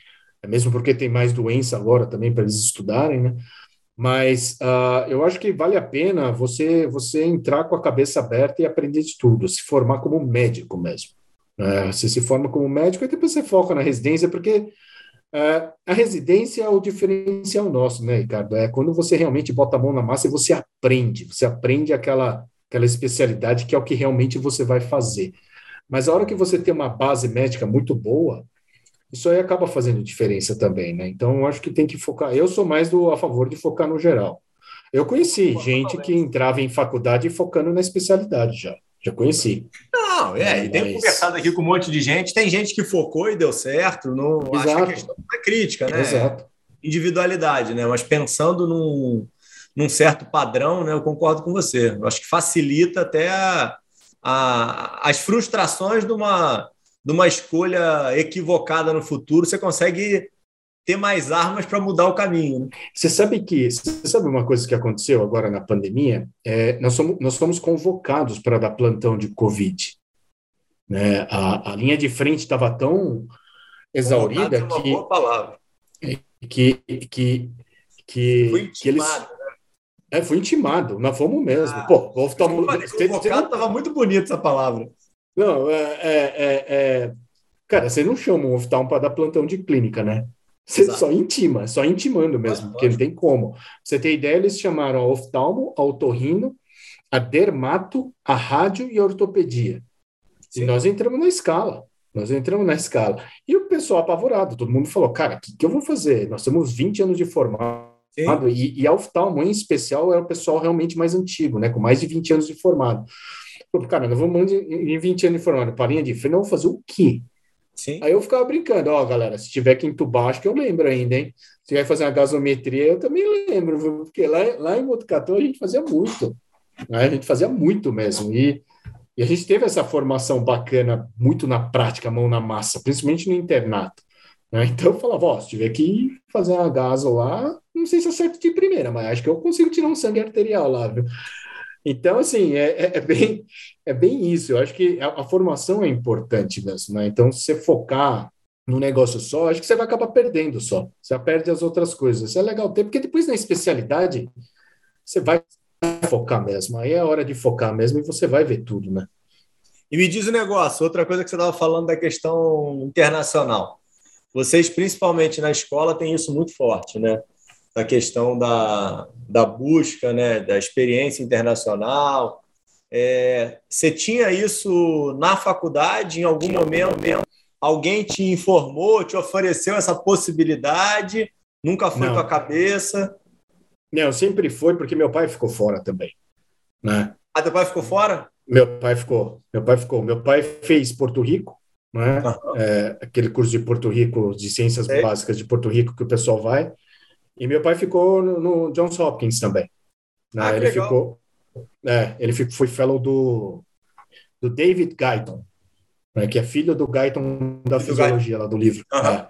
mesmo porque tem mais doença agora também para eles estudarem, né? Mas uh, eu acho que vale a pena você você entrar com a cabeça aberta e aprender de tudo, se formar como médico mesmo. Uh, você se forma como médico e depois você foca na residência, porque a residência é o diferencial nosso, né, Ricardo? É quando você realmente bota a mão na massa e você aprende, você aprende aquela, aquela especialidade que é o que realmente você vai fazer. Mas a hora que você tem uma base médica muito boa, isso aí acaba fazendo diferença também, né? Então, eu acho que tem que focar. Eu sou mais do, a favor de focar no geral. Eu conheci Pô, gente que entrava em faculdade focando na especialidade já. Já conheci. Não, é, e tenho conversado aqui com um monte de gente. Tem gente que focou e deu certo. Não Exato. acho que a questão é crítica, né? Exato. Individualidade, né? Mas pensando num, num certo padrão, né? Eu concordo com você. Eu acho que facilita até a, a, as frustrações de uma de uma escolha equivocada no futuro, você consegue ter mais armas para mudar o caminho. Né? Você sabe que você sabe uma coisa que aconteceu agora na pandemia? É, nós, somos, nós fomos convocados para dar plantão de Covid. Né? A, a linha de frente estava tão exaurida que, boa palavra. que que que, que eles né? é, foi intimado, nós fomos mesmo. Ah, Pô, o oftalmologista. Estava muito bonito essa palavra. Não, é, é, é, é, Cara, você não chama um oftalmo para dar plantão de clínica, né? Você Exato. só intima, só intimando mesmo, porque não tem como. Pra você ter ideia, eles chamaram a oftalmo, a otorrino, a dermato, a rádio e a ortopedia. Sim. E nós entramos na escala. Nós entramos na escala. E o pessoal apavorado, todo mundo falou, cara, o que, que eu vou fazer? Nós temos 20 anos de formado, e, e a oftalmo, em especial, é o pessoal realmente mais antigo, né? Com mais de 20 anos de formado. Pô, cara, nós vamos em 20 anos formando, parinha de freio, vamos fazer o quê? Sim. Aí eu ficava brincando, ó, galera, se tiver que entubar, acho que eu lembro ainda, hein? Se vai fazer uma gasometria, eu também lembro, porque lá, lá em Botucatu a gente fazia muito, né? a gente fazia muito mesmo, e, e a gente teve essa formação bacana, muito na prática, mão na massa, principalmente no internato. Né? *laughs* Então eu falava, ó, se tiver que fazer uma gaso lá, não sei se acerto de primeira, mas acho que eu consigo tirar um sangue arterial lá, viu? Então, assim, é, é, é, bem, é bem isso. Eu acho que a, a formação é importante mesmo, né? Então, se focar no negócio só, acho que você vai acabar perdendo só. Você perde as outras coisas. Isso é legal ter, porque depois na especialidade, você vai focar mesmo. Aí é hora de focar mesmo e você vai ver tudo, né? E me diz o um negócio, outra coisa que você estava falando da questão internacional. Vocês, principalmente na escola, têm isso muito forte, né? Da questão da, da busca, né, da experiência internacional. É, você tinha isso na faculdade, em algum momento? Alguém te informou, te ofereceu essa possibilidade? Nunca foi com a cabeça? Não, sempre foi, porque meu pai ficou fora também. Né? Ah, teu pai ficou fora? Meu pai ficou. Meu pai ficou. Meu pai fez Porto Rico, né? Uhum. É, aquele curso de Porto Rico, de ciências é. básicas de Porto Rico que o pessoal vai. E meu pai ficou no, no Johns Hopkins também. Né? Ah, ele legal. ficou, é, ele foi fellow do, do David Guyton, né? que é filho do Guyton da fisiologia lá do livro. Uhum. É.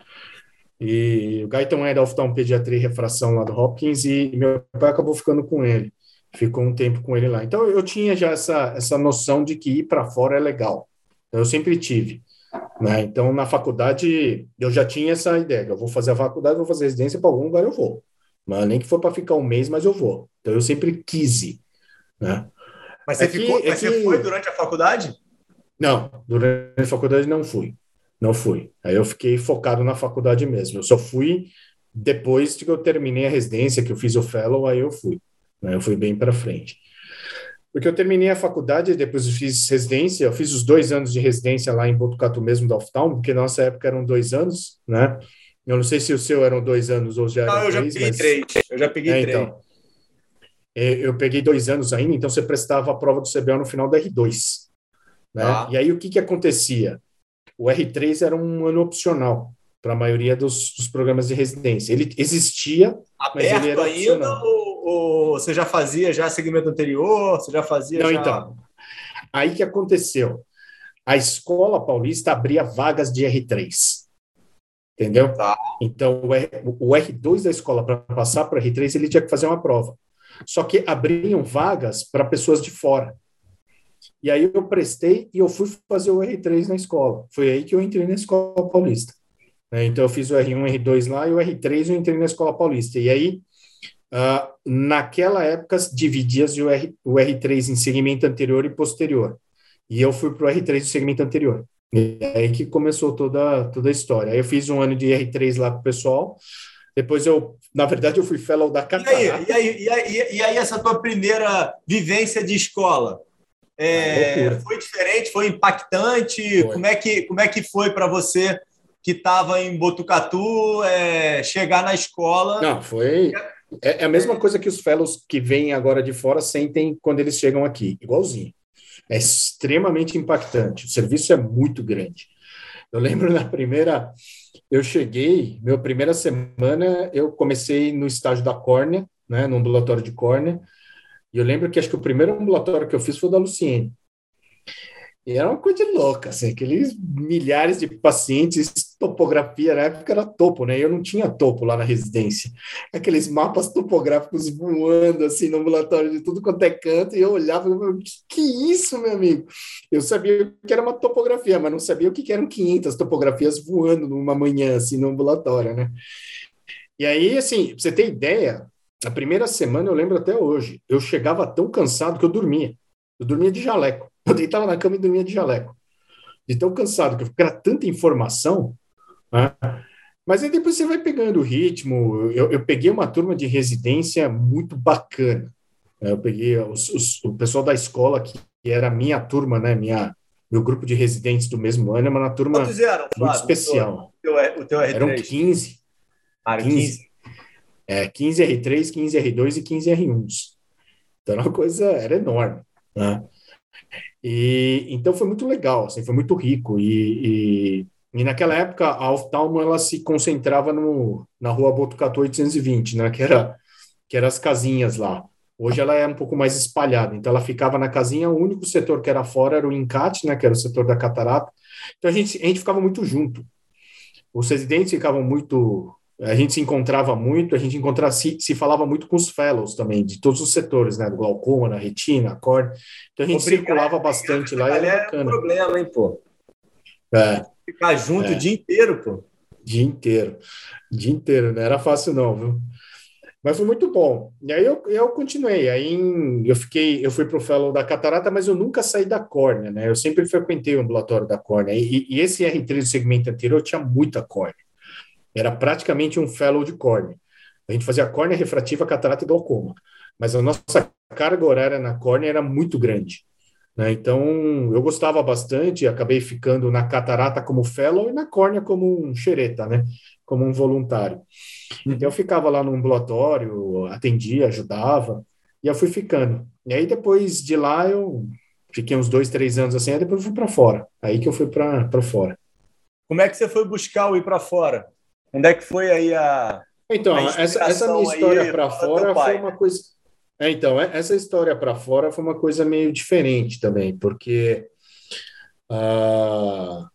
E o Guyton é da oftalmopediatria e refração lá do Hopkins e meu pai acabou ficando com ele. Ficou um tempo com ele lá. Então eu tinha já essa, essa noção de que ir para fora é legal. Eu sempre tive. Né? Então, na faculdade, eu já tinha essa ideia: eu vou fazer a faculdade, vou fazer residência para algum lugar, eu vou. Mas nem que for para ficar um mês, mas eu vou. Então, eu sempre quis ir. Né? Mas, você, é ficou, é você foi durante a faculdade? Não, durante a faculdade não fui. Não fui. Aí eu fiquei focado na faculdade mesmo. Eu só fui depois que eu terminei a residência, que eu fiz o fellow, aí eu fui. Né? Eu fui bem para frente. Porque eu terminei a faculdade, depois eu fiz residência, eu fiz os dois anos de residência lá em Botucatu mesmo, da Oftalmo, porque na nossa época eram dois anos, né? Eu não sei se o seu eram dois anos ou já era Não, eu três, já peguei mas... três. Eu já peguei é, três. Então, é, eu peguei dois anos ainda, então você prestava a prova do CBO no final da R2. Né? Ah. E aí o que, que acontecia? O R3 era um ano opcional para a maioria dos, dos, programas de residência. Ele existia, Aberto mas ele era opcional. Ou você já fazia já segmento anterior? Você já fazia? Não, já... então. Aí que aconteceu? A escola paulista abria vagas de R3. Entendeu? Tá. Então, o, R, o R2 da escola, para passar para R3, ele tinha que fazer uma prova. Só que abriam vagas para pessoas de fora. E aí eu prestei e eu fui fazer o R3 na escola. Foi aí que eu entrei na escola paulista. Né? Então, eu fiz o R1, R2 lá e o R3 eu entrei na Escola Paulista. E aí, uh, naquela época, dividia-se o, R, o R3 em segmento anterior e posterior. E eu fui para o R3 do segmento anterior. E é aí que começou toda, toda a história. Aí eu fiz um ano de R3 lá com o pessoal. Depois eu, na verdade, eu fui fellow da Catarata. E aí, e aí, e aí, e aí essa tua primeira vivência de escola? É, é foi diferente? Foi impactante? Foi. Como, é que, como é que foi para você que estava em Botucatu é, chegar na escola? Não, foi. É, é, a mesma coisa que os fellows que vêm agora de fora sentem quando eles chegam aqui, igualzinho. É extremamente impactante. O serviço é muito grande. Eu lembro na primeira, eu cheguei, minha primeira semana, eu comecei no estágio da córnea, né, no ambulatório de córnea, e eu lembro que acho que o primeiro ambulatório que eu fiz foi o da Luciene. E era uma coisa louca, assim, aqueles milhares de pacientes, topografia, na época era topo, né? Eu não tinha topo lá na residência. Aqueles mapas topográficos voando, assim, no ambulatório de tudo quanto é canto, e eu olhava e falava, que, que isso, meu amigo? Eu sabia que era uma topografia, mas não sabia o que eram 500 topografias voando numa manhã, assim, no ambulatório, né? E aí, assim, pra você ter ideia, a primeira semana, eu lembro até hoje, eu chegava tão cansado que eu dormia. Eu dormia de jaleco. Eu deitava na cama e dormia de jaleco. De tão cansado, que era tanta informação. Né? Mas aí depois você vai pegando o ritmo. Eu, eu peguei uma turma de residência muito bacana. Eu peguei os, os, o pessoal da escola, que era minha turma, né? Minha, meu grupo de residentes do mesmo ano, mas uma turma eram, muito especial. O teu, o teu R3? Eram 15. Ah, 15. 15. É, 15 R3, 15 R2 e 15 R1s. Então era uma coisa, era enorme. Né? E então foi muito legal, assim, foi muito rico e, e, e naquela época a oftalmo ela se concentrava no, na rua Botucatu 820, né, que era que eram as casinhas lá. Hoje ela é um pouco mais espalhada, então ela ficava na casinha, o único setor que era fora era o encate, né, que era o setor da catarata. Então a gente a gente ficava muito junto. Os residentes ficavam muito a gente se encontrava muito, a gente encontrava, se, se falava muito com os fellows também, de todos os setores, né? Do glaucoma, na retina, cor. Então a gente Obrigado, circulava bastante lá e era bacana. É um problema, hein, pô? É. Ficar junto é. o dia inteiro, pô. Dia inteiro. Dia inteiro, não era fácil não, viu? Mas foi muito bom. E aí eu, eu continuei. Aí eu fiquei, eu fui para o fellow da catarata, mas eu nunca saí da córnea, né? Eu sempre frequentei o ambulatório da córnea. E, e esse R3 do segmento anterior tinha muita córnea. Era praticamente um fellow de córnea. A gente fazia córnea refrativa, catarata e glaucoma. Mas a nossa carga horária na córnea era muito grande. Né? Então, eu gostava bastante, acabei ficando na catarata como fellow e na córnea como um xereta, né? como um voluntário. Então, eu ficava lá no ambulatório, atendia, ajudava, e eu fui ficando. E aí, depois de lá, eu fiquei uns dois, três anos assim, aí depois eu fui para fora. Aí que eu fui para fora. Como é que você foi buscar o ir para fora? Onde é que foi aí a. Então, a essa, essa minha história para fora foi uma coisa. É, então, é, essa história para fora foi uma coisa meio diferente também, porque uh,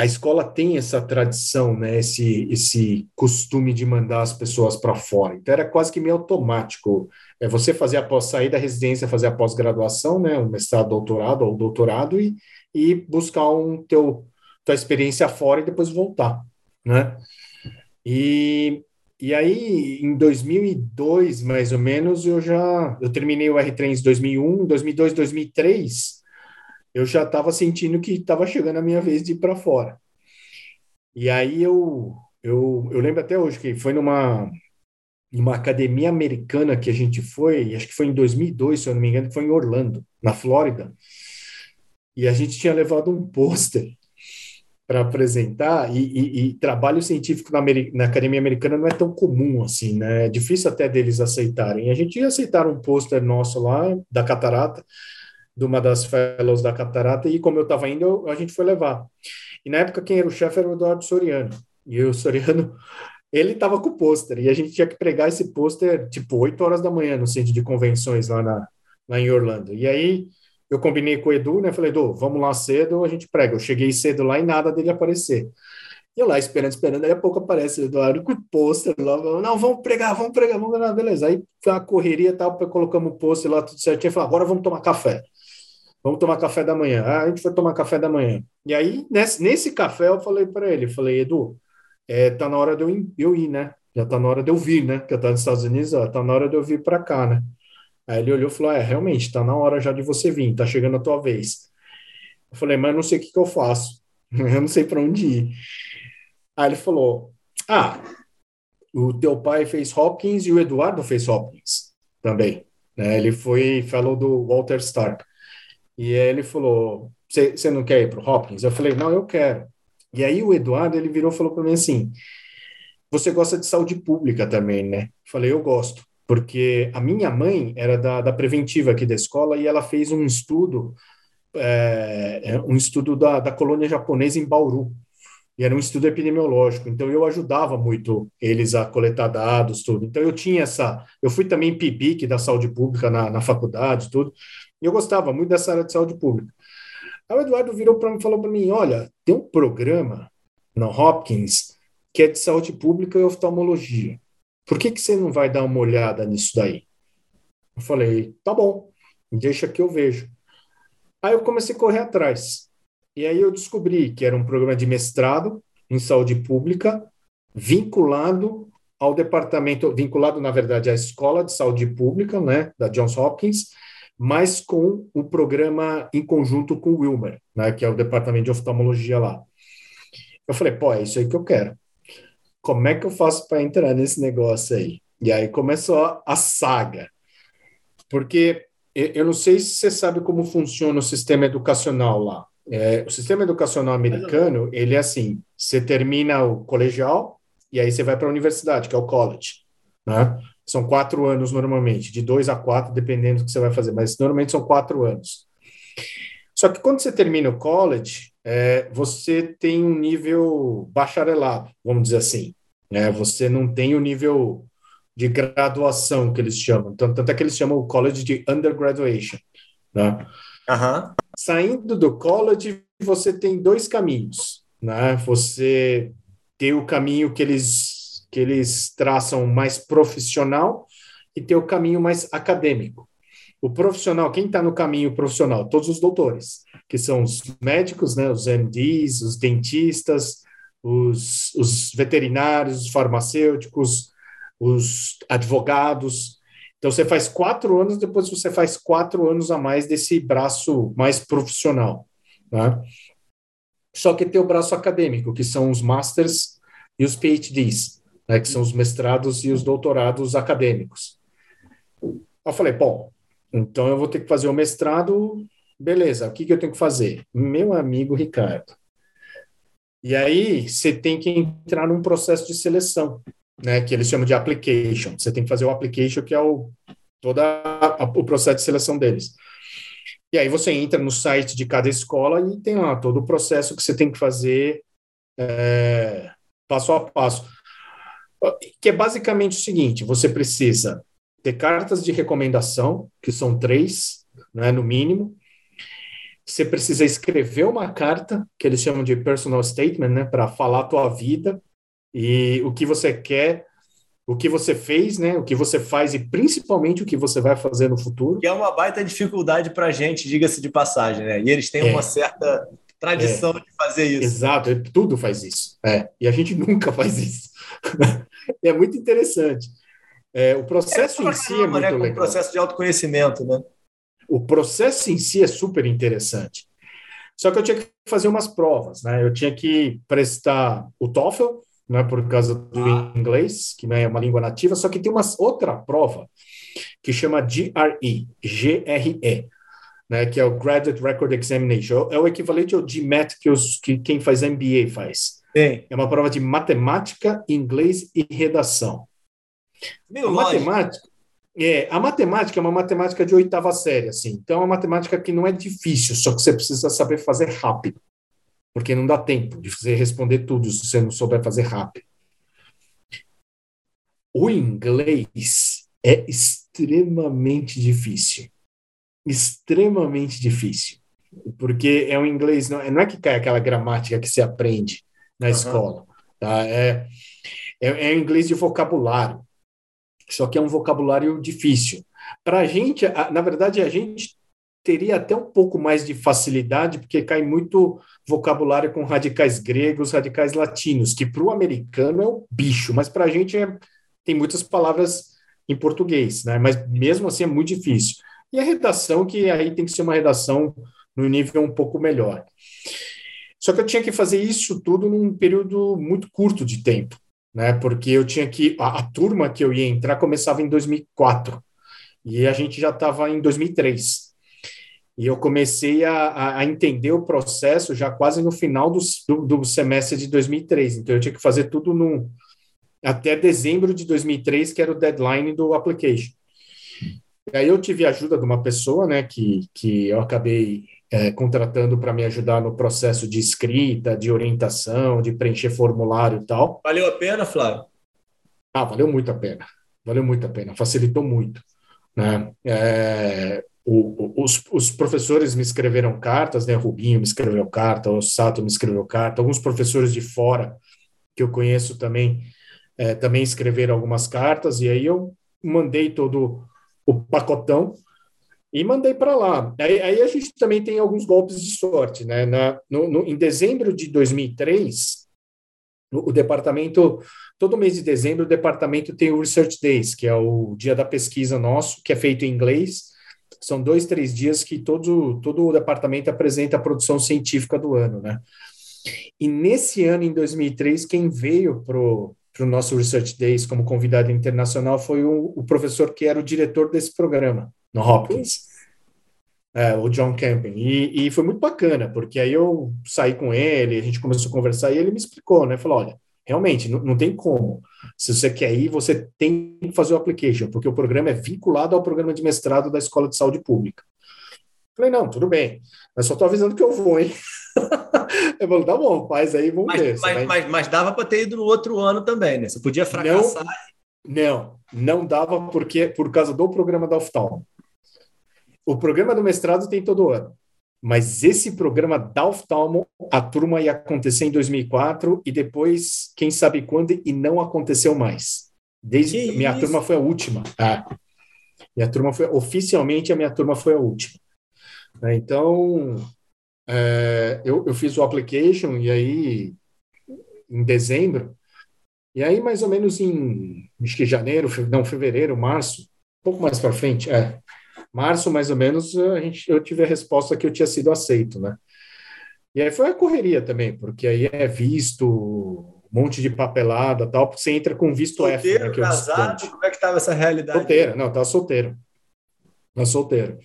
a escola tem essa tradição, né, esse, esse costume de mandar as pessoas para fora. Então, era quase que meio automático. É você fazer após sair da residência, fazer a pós-graduação, né, um mestrado, doutorado ou doutorado, e, e buscar um teu, tua experiência fora e depois voltar, né? E, e aí, em 2002, mais ou menos, eu já eu terminei o R3 em 2001, 2002, 2003, eu já estava sentindo que estava chegando a minha vez de ir para fora. E aí eu, eu, eu lembro até hoje que foi numa uma academia americana que a gente foi, acho que foi em 2002, se eu não me engano, que foi em Orlando, na Flórida. E a gente tinha levado um pôster para apresentar, e, e, e, trabalho científico na, na, Academia Americana não é tão comum assim, né? É difícil até deles aceitarem. A gente aceitar um pôster nosso lá, da Catarata, de uma das fellows da Catarata, e como eu estava indo, a gente foi levar. E na época quem era o chefe era o Eduardo Soriano, e o Soriano, *laughs* ele estava com o pôster, e a gente tinha que pregar esse pôster, tipo, 8 horas da manhã, no centro de convenções lá, na, lá em Orlando. E aí eu combinei com o Edu, né? Falei, Edu, vamos lá cedo, a gente prega. Eu cheguei cedo lá e nada dele aparecer. E eu lá esperando, esperando, daí a pouco aparece o Eduardo com o pôster lá, não, vamos pregar, vamos pregar, vamos pregar, beleza. Aí foi uma correria tal, colocamos o pôster lá, tudo certinho, falei, agora vamos tomar café. Vamos tomar café da manhã. Ah, a gente foi tomar café da manhã. E aí, nesse, nesse café, eu falei para ele, falei, Edu, é, tá na hora de eu, eu ir, né? Já tá na hora de eu vir, né? Que eu tô nos Estados Unidos, ó, tá na hora de eu vir para cá, né? Aí ele olhou e falou: É, realmente, tá na hora já de você vir, tá chegando a tua vez. Eu falei, mas não sei o que, que eu faço, *laughs* eu não sei para onde ir. Aí ele falou: Ah, o teu pai fez Hopkins e o Eduardo fez Hopkins também. Né? Ele foi fellow do Walter Stark. E aí ele falou: Você não quer ir para o Hopkins? Eu falei: Não, eu quero. E aí o Eduardo ele virou e falou para mim assim: Você gosta de saúde pública também, né? Eu falei: Eu gosto, porque a minha mãe era da, da preventiva aqui da escola e ela fez um estudo, é, um estudo da, da colônia japonesa em Bauru e era um estudo epidemiológico, então eu ajudava muito eles a coletar dados, tudo. Então eu tinha essa, eu fui também PIBIC da saúde pública na, na faculdade, tudo, e eu gostava muito dessa área de saúde pública. Aí o Eduardo virou para mim e falou para mim, olha, tem um programa na Hopkins que é de saúde pública e oftalmologia. Por que, que você não vai dar uma olhada nisso daí? Eu falei, tá bom, deixa que eu vejo. Aí eu comecei a correr atrás. E aí eu descobri que era um programa de mestrado em saúde pública, vinculado ao departamento, vinculado, na verdade, à Escola de Saúde Pública, né, da Johns Hopkins, mas com o programa em conjunto com o Wilmer, né, que é o departamento de oftalmologia lá. Eu falei, pô, é isso aí que eu quero. Como é que eu faço para entrar nesse negócio aí? E aí começou a saga. Porque eu não sei se você sabe como funciona o sistema educacional lá. É, o sistema educacional americano, ele é assim: você termina o colegial e aí você vai para a universidade, que é o college. Né? São quatro anos normalmente, de dois a quatro, dependendo do que você vai fazer, mas normalmente são quatro anos. Só que quando você termina o college, é, você tem um nível bacharelado, vamos dizer assim. Né? Você não tem o nível de graduação que eles chamam, tanto, tanto é que eles chamam o college de undergraduation. Né? Uhum. Saindo do college, você tem dois caminhos, né? Você tem o caminho que eles, que eles traçam mais profissional e tem o caminho mais acadêmico. O profissional, quem está no caminho profissional? Todos os doutores, que são os médicos, né? Os MDs, os dentistas, os, os veterinários, os farmacêuticos, os advogados, então você faz quatro anos, depois você faz quatro anos a mais desse braço mais profissional. Né? Só que tem o braço acadêmico, que são os masters e os PhDs, né, que são os mestrados e os doutorados acadêmicos. Eu falei, bom, então eu vou ter que fazer o mestrado, beleza, o que, que eu tenho que fazer? Meu amigo Ricardo. E aí você tem que entrar num processo de seleção né, que eles chamam de application. Você tem que fazer o application, que é o todo o processo de seleção deles. E aí você entra no site de cada escola e tem lá todo o processo que você tem que fazer é, passo a passo. Que é basicamente o seguinte: você precisa ter cartas de recomendação, que são três, né, no mínimo. Você precisa escrever uma carta, que eles chamam de personal statement, né, para falar a tua vida, e o que você quer, o que você fez, né? O que você faz e principalmente o que você vai fazer no futuro. Que é uma baita dificuldade para a gente, diga-se de passagem, né? E eles têm é. uma certa tradição é. de fazer isso. Exato, tudo faz isso. É. E a gente *laughs* nunca faz isso. *laughs* é muito interessante. É, o processo é, em si é muito né? legal. O processo de autoconhecimento, né? O processo em si é super interessante. Só que eu tinha que fazer umas provas, né? Eu tinha que prestar o TOEFL, né, por causa do ah. inglês, que não é uma língua nativa, só que tem uma outra prova que chama GRE, GRE, né, que é o Graduate Record Examination. É o equivalente ao GMAT que, os, que quem faz MBA faz. Sim. É uma prova de matemática, inglês e redação. Meu a matemática, é, a matemática é uma matemática de oitava série, assim. Então, é uma matemática que não é difícil, só que você precisa saber fazer rápido porque não dá tempo de você responder tudo se você não souber fazer rápido. O inglês é extremamente difícil. Extremamente difícil. Porque é um inglês, não é, não é que cai aquela gramática que se aprende na uhum. escola. Tá? É, é, é um inglês de vocabulário. Só que é um vocabulário difícil. Para a gente, na verdade, a gente teria até um pouco mais de facilidade, porque cai muito vocabulário com radicais gregos, radicais latinos, que para o americano é o bicho, mas para a gente é, tem muitas palavras em português, né? Mas mesmo assim é muito difícil. E a redação, que aí tem que ser uma redação no nível um pouco melhor. Só que eu tinha que fazer isso tudo num período muito curto de tempo, né? Porque eu tinha que. A, a turma que eu ia entrar começava em 2004 e a gente já estava em 2003. E eu comecei a, a, entender o processo já quase no final do, do, do, semestre de 2003. Então eu tinha que fazer tudo no, até dezembro de 2003, que era o deadline do application. E aí eu tive a ajuda de uma pessoa, né, que, que eu acabei é, contratando para me ajudar no processo de escrita, de orientação, de preencher formulário e tal. Valeu a pena, Flávio? Ah, valeu muito a pena. Valeu muito a pena. Facilitou muito. Né? É, o, os, os, professores me escreveram cartas, né? Rubinho me escreveu carta, o Sato me escreveu carta, alguns professores de fora que eu conheço também é, também escreveram algumas cartas e aí eu mandei todo o pacotão e mandei para lá. Aí, aí, a gente também tem alguns golpes de sorte, né? Na, no, no, em dezembro de 2003, o, o departamento, todo mês de dezembro, o departamento tem o Research Days, que é o dia da pesquisa nosso, que é feito em inglês. São dois, três dias que todo, todo o departamento apresenta a produção científica do ano, né? E nesse ano, em 2003, quem veio para o nosso Research Days como convidado internacional foi o, o professor que era o diretor desse programa, no Hopkins, é, o John Camping. E, e, foi muito bacana, porque aí eu saí com ele, a gente começou a conversar e ele me explicou, né? Falou: olha, realmente, não, não tem como. Se você quer ir, você tem que fazer o application, porque o programa é vinculado ao programa de mestrado da Escola de Saúde Pública. Falei, não, tudo bem, mas só estou avisando que eu vou, hein? *laughs* eu falei, tá bom, faz aí, vamos mas, ver. Mas, vai... mas, mas, dava para ter ido no outro ano também, né? Você podia fracassar. Não, não, não dava porque por causa do programa da oftalmo. O programa do mestrado tem todo ano. Mas esse programa da oftalmo, a turma ia acontecer em 2004 e depois, quem sabe quando, e não aconteceu mais. Desde que minha isso? turma foi a última. Ah, minha turma foi oficialmente a minha turma foi a última. Né, então, é, eu, eu fiz o application e aí em dezembro e aí mais ou menos em acho que janeiro, não fevereiro, março, um pouco mais para frente, é, março, mais ou menos, a gente, eu tive a resposta que eu tinha sido aceito, né? E aí foi a correria também, porque aí é visto, um monte de papelada tal, porque você entra com visto solteiro, F. Né, é casado, como é que estava essa realidade? Solteiro, não, tá solteiro. Tá solteiro.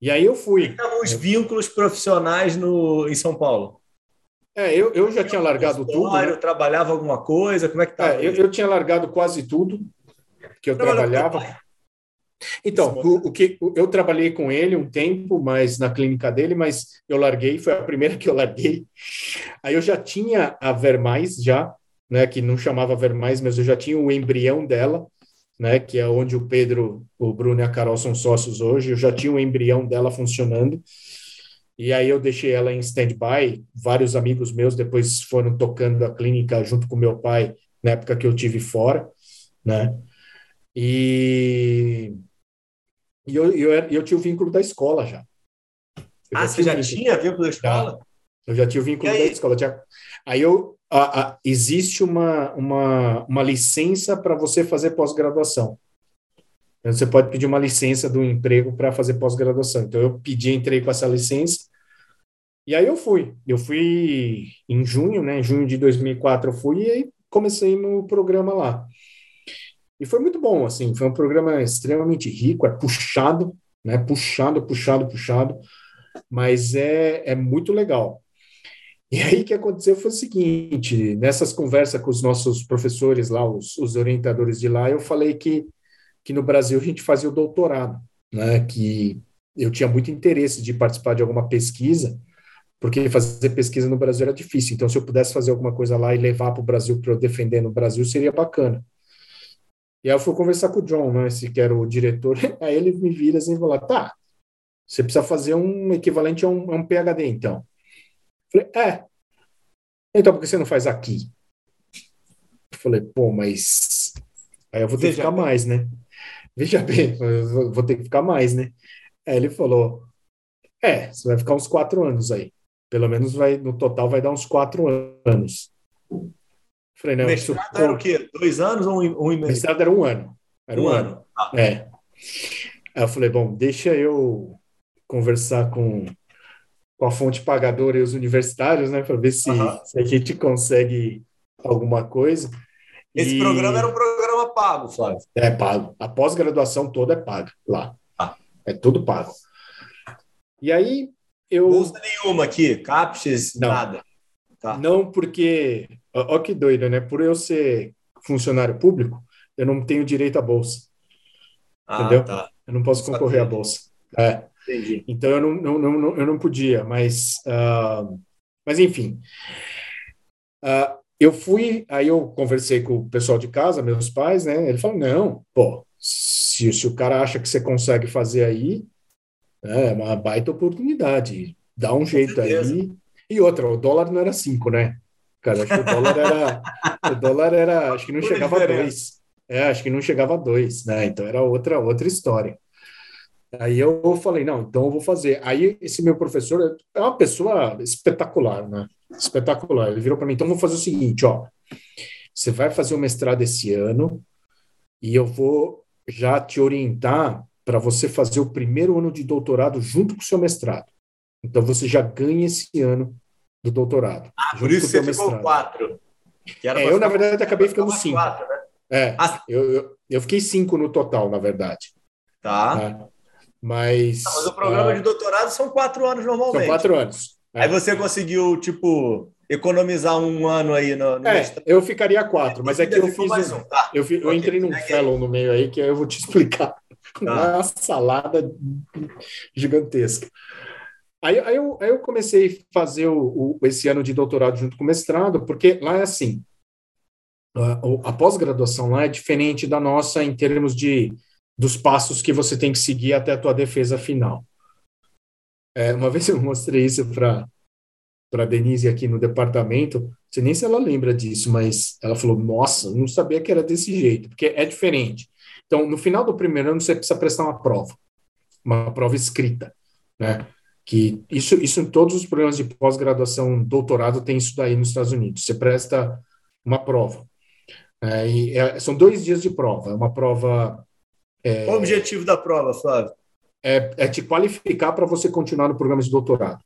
E aí eu fui. Estavam os vínculos profissionais no, em São Paulo? É, eu, eu já tinha largado tudo. Né? Trabalhava alguma coisa? Como é que tá? É, eu, eu tinha largado quase tudo que eu trabalhava. Então, o, o, que eu trabalhei com ele um tempo, mas na clínica dele, mas eu larguei, foi a primeira *laughs* que eu larguei. Aí eu já tinha a Vermais já, né, que não chamava Vermais, mas eu já tinha o embrião dela, né, que é onde o Pedro, o Bruno e a Carol são sócios hoje. Eu já tinha o embrião dela funcionando. E aí eu deixei ela em stand-by. Vários amigos meus depois foram tocando a clínica junto com meu pai na época que eu tive fora, né? E, e eu, eu, eu tinha o vínculo da escola já. Eu ah, já você já vínculo. tinha vínculo da escola? Já. Eu já tinha o vínculo da escola. Tinha... Aí eu, a, a, existe uma, uma, uma licença para você fazer pós-graduação. Você pode pedir uma licença do emprego para fazer pós-graduação. Então eu pedi, entrei com essa licença. E aí eu fui. Eu fui em junho, né? Em junho de 2004 eu fui e aí comecei no programa lá. E foi muito bom, assim, foi um programa extremamente rico, é puxado, né? Puxado, puxado, puxado, mas é, é muito legal. E aí o que aconteceu foi o seguinte: nessas conversas com os nossos professores lá, os, os orientadores de lá, eu falei que, que no Brasil a gente fazia o doutorado, né? Que eu tinha muito interesse de participar de alguma pesquisa, porque fazer pesquisa no Brasil era difícil. Então, se eu pudesse fazer alguma coisa lá e levar para o Brasil para eu defender no Brasil, seria bacana. E aí eu fui conversar com o John, né, esse que era o diretor, *laughs* aí ele me vira assim e falou, tá, você precisa fazer um equivalente a um, a um PHD, então. Eu falei, é. Então, por que você não faz aqui? Eu falei, pô, mas aí eu vou ter Veja que ficar bem. mais, né? Veja bem, *laughs* vou ter que ficar mais, né? Aí ele falou, É, você vai ficar uns quatro anos aí. Pelo menos vai, no total vai dar uns quatro anos. Falei, não, mestrado isso, era o quê? Dois anos ou um, um e meio? Mestrado era um ano. Era um, um ano. ano. Ah. É. Aí eu falei, bom, deixa eu conversar com, com a fonte pagadora e os universitários, né, para ver se, se, a gente consegue alguma coisa. Esse e... programa era um programa pago, Flávio. É pago. A pós-graduação toda é paga lá. Ah. É tudo pago. E aí eu. Bolsa nenhuma aqui, CAPES, nada. Tá. Não, porque. Ó, ó, que doido, né? Por eu ser funcionário público, eu não tenho direito à bolsa. Ah, entendeu? Tá. Eu não posso concorrer à bolsa. É. Entendi. Então eu não, não, não, eu não podia, mas. Uh, mas enfim. Uh, eu fui, aí eu conversei com o pessoal de casa, meus pais, né? Ele falou: não, pô, se, se o cara acha que você consegue fazer aí, é uma baita oportunidade. Dá um jeito aí. E outra, o dólar não era cinco, né? Cara, acho que o dólar era. *laughs* o dólar era. Acho que não chegava a dois. É, acho que não chegava a dois, né? Então era outra, outra história. Aí eu falei, não, então eu vou fazer. Aí esse meu professor é uma pessoa espetacular, né? Espetacular. Ele virou para mim, então vou fazer o seguinte, ó. Você vai fazer o mestrado esse ano e eu vou já te orientar para você fazer o primeiro ano de doutorado junto com o seu mestrado. Então você já ganha esse ano do doutorado. Ah, por isso você mestrado. ficou quatro. É, eu, na verdade, acabei ficando cinco. Quatro, né? É, ah, eu, eu, eu, fiquei cinco no total, na verdade. Tá. tá? Mas. Não, mas o programa de doutorado são quatro anos normalmente. São quatro anos. Aí você conseguiu, tipo, economizar um ano aí no. no é, eu ficaria quatro, mas é que eu fiz. Um, tá. eu, eu okay, entrei num fellow no meio aí que aí eu vou te *laughs* explicar. Tá. Uma salada gigantesca. Aí, aí, eu, aí eu comecei a fazer o, o, esse ano de doutorado junto com mestrado, porque lá é assim: a, a pós-graduação lá é diferente da nossa em termos de dos passos que você tem que seguir até a tua defesa final. É, uma *laughs* vez eu mostrei isso para para Denise aqui no departamento, não sei nem se ela lembra disso, mas ela falou: Nossa, não sabia que era desse jeito, porque é diferente. Então, no final do primeiro ano, você precisa prestar uma prova, uma prova escrita, né? Que isso, isso em todos os programas de pós-graduação, doutorado, tem isso daí nos Estados Unidos. Você presta uma prova. É, e é, são dois dias de prova. É uma prova é, Qual o objetivo da prova, Flávio? É, é te qualificar para você continuar no programa de doutorado.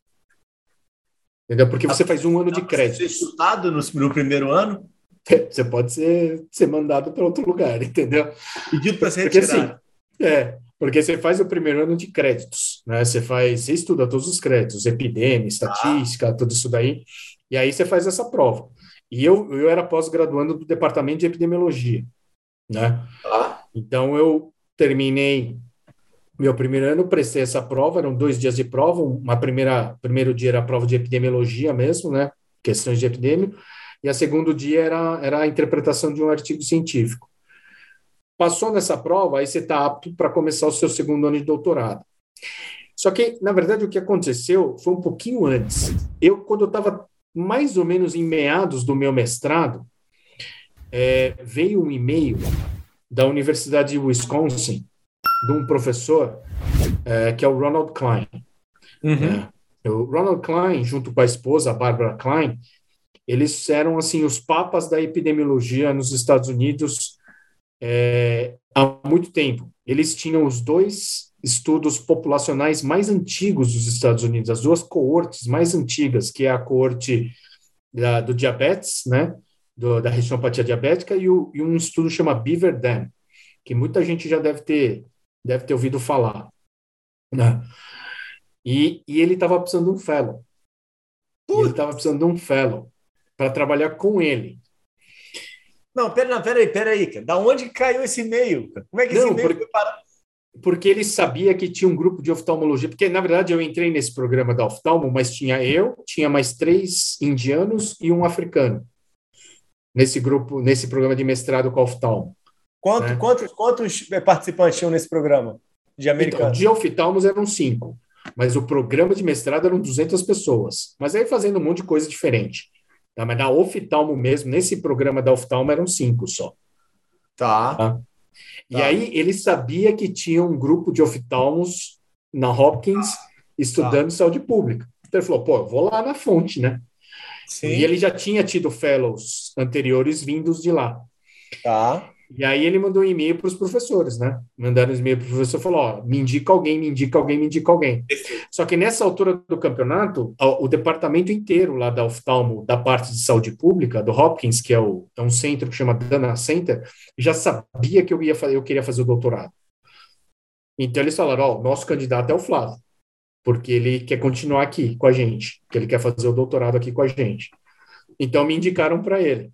Entendeu? Porque você faz um ano de crédito. Você ser chutado no, no primeiro ano? *laughs* Você pode ser, ser mandado para outro lugar, *laughs* entendeu? Pedido para ser porque, retirado. Assim, é, porque você faz o primeiro ano de créditos, né? Você faz, você estuda todos os créditos, epidemia, estatística, ah. tudo isso daí, e aí você faz essa prova. E eu, eu era pós-graduando do departamento de epidemiologia, né? Ah. Então eu terminei meu primeiro ano, prestei essa prova, eram dois dias de prova, uma primeira, primeiro dia era a prova de epidemiologia mesmo, né, questões de epidemia, e a segundo dia era, era a interpretação de um artigo científico. Passou nessa prova, aí você está apto para começar o seu segundo ano de doutorado. Só que, na verdade, o que aconteceu foi um pouquinho antes. Eu, quando eu estava mais ou menos em meados do meu mestrado, é, veio um e-mail da Universidade de Wisconsin, de um professor é, que é o Ronald Klein. Uhum. É, o Ronald Klein, junto com a esposa, a Barbara Klein, eles eram assim os papas da epidemiologia nos Estados Unidos é, há muito tempo. Eles tinham os dois estudos populacionais mais antigos dos Estados Unidos, as duas coortes mais antigas, que é a coorte da, do diabetes, né, do, da retinopatia diabética e, o, e, um estudo chama Beaver Dam, que muita gente já deve ter, deve ter ouvido falar. Né? E, e ele estava precisando de um fellow. Ele estava precisando de um fellow para trabalhar com ele. Não, pera, pera aí, pera aí, cara. Da onde caiu esse e-mail? Como é que Não, esse e-mail porque, foi parar? Porque ele sabia que tinha um grupo de oftalmologia, porque na verdade eu entrei nesse programa da oftalmo, mas tinha eu, tinha mais três indianos e um africano nesse grupo, nesse programa de mestrado com oftalmo. Quanto, né? Quantos, quantos participantes tinham nesse programa de americanos? Então, de oftalmos eram cinco, mas o programa de mestrado eram 200 pessoas. Mas aí fazendo um monte de coisa diferente. Tá? Mas na oftalmo mesmo, nesse programa da oftalmo eram cinco só. Tá. tá? E tá. aí ele sabia que tinha um grupo de oftalmos na Hopkins estudando tá. saúde pública. Então ele falou, pô, eu vou lá na fonte, né? Sim. E ele já tinha tido fellows anteriores vindos de lá. Tá. E aí ele mandou um e-mail para os professores, né? Mandaram um e-mail para o professor, falou, ó, me indica alguém, me indica alguém, me indica alguém. Só que nessa altura do campeonato, o, o, departamento inteiro lá da oftalmo, da parte de saúde pública, do Hopkins, que é, o, é um centro que chama Dana Center, já sabia que eu ia eu queria fazer o doutorado. Então eles falaram, ó, nosso candidato é o Flávio, porque ele quer continuar aqui com a gente, que ele quer fazer o doutorado aqui com a gente. Então me indicaram para ele.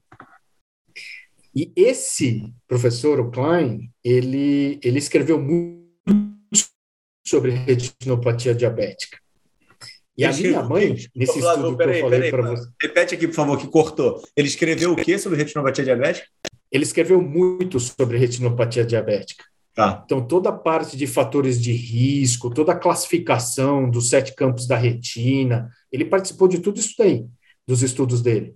E esse professor, o Klein, ele, ele escreveu muito sobre retinopatia diabética. E a minha mãe, nesse estudo que eu falei para você. Repete aqui, por favor, que cortou. Ele escreveu o que sobre retinopatia diabética? Ele escreveu muito sobre retinopatia diabética. Tá. Então, toda a parte de fatores de risco, toda a classificação dos sete campos da retina, ele participou de tudo isso daí, dos estudos dele.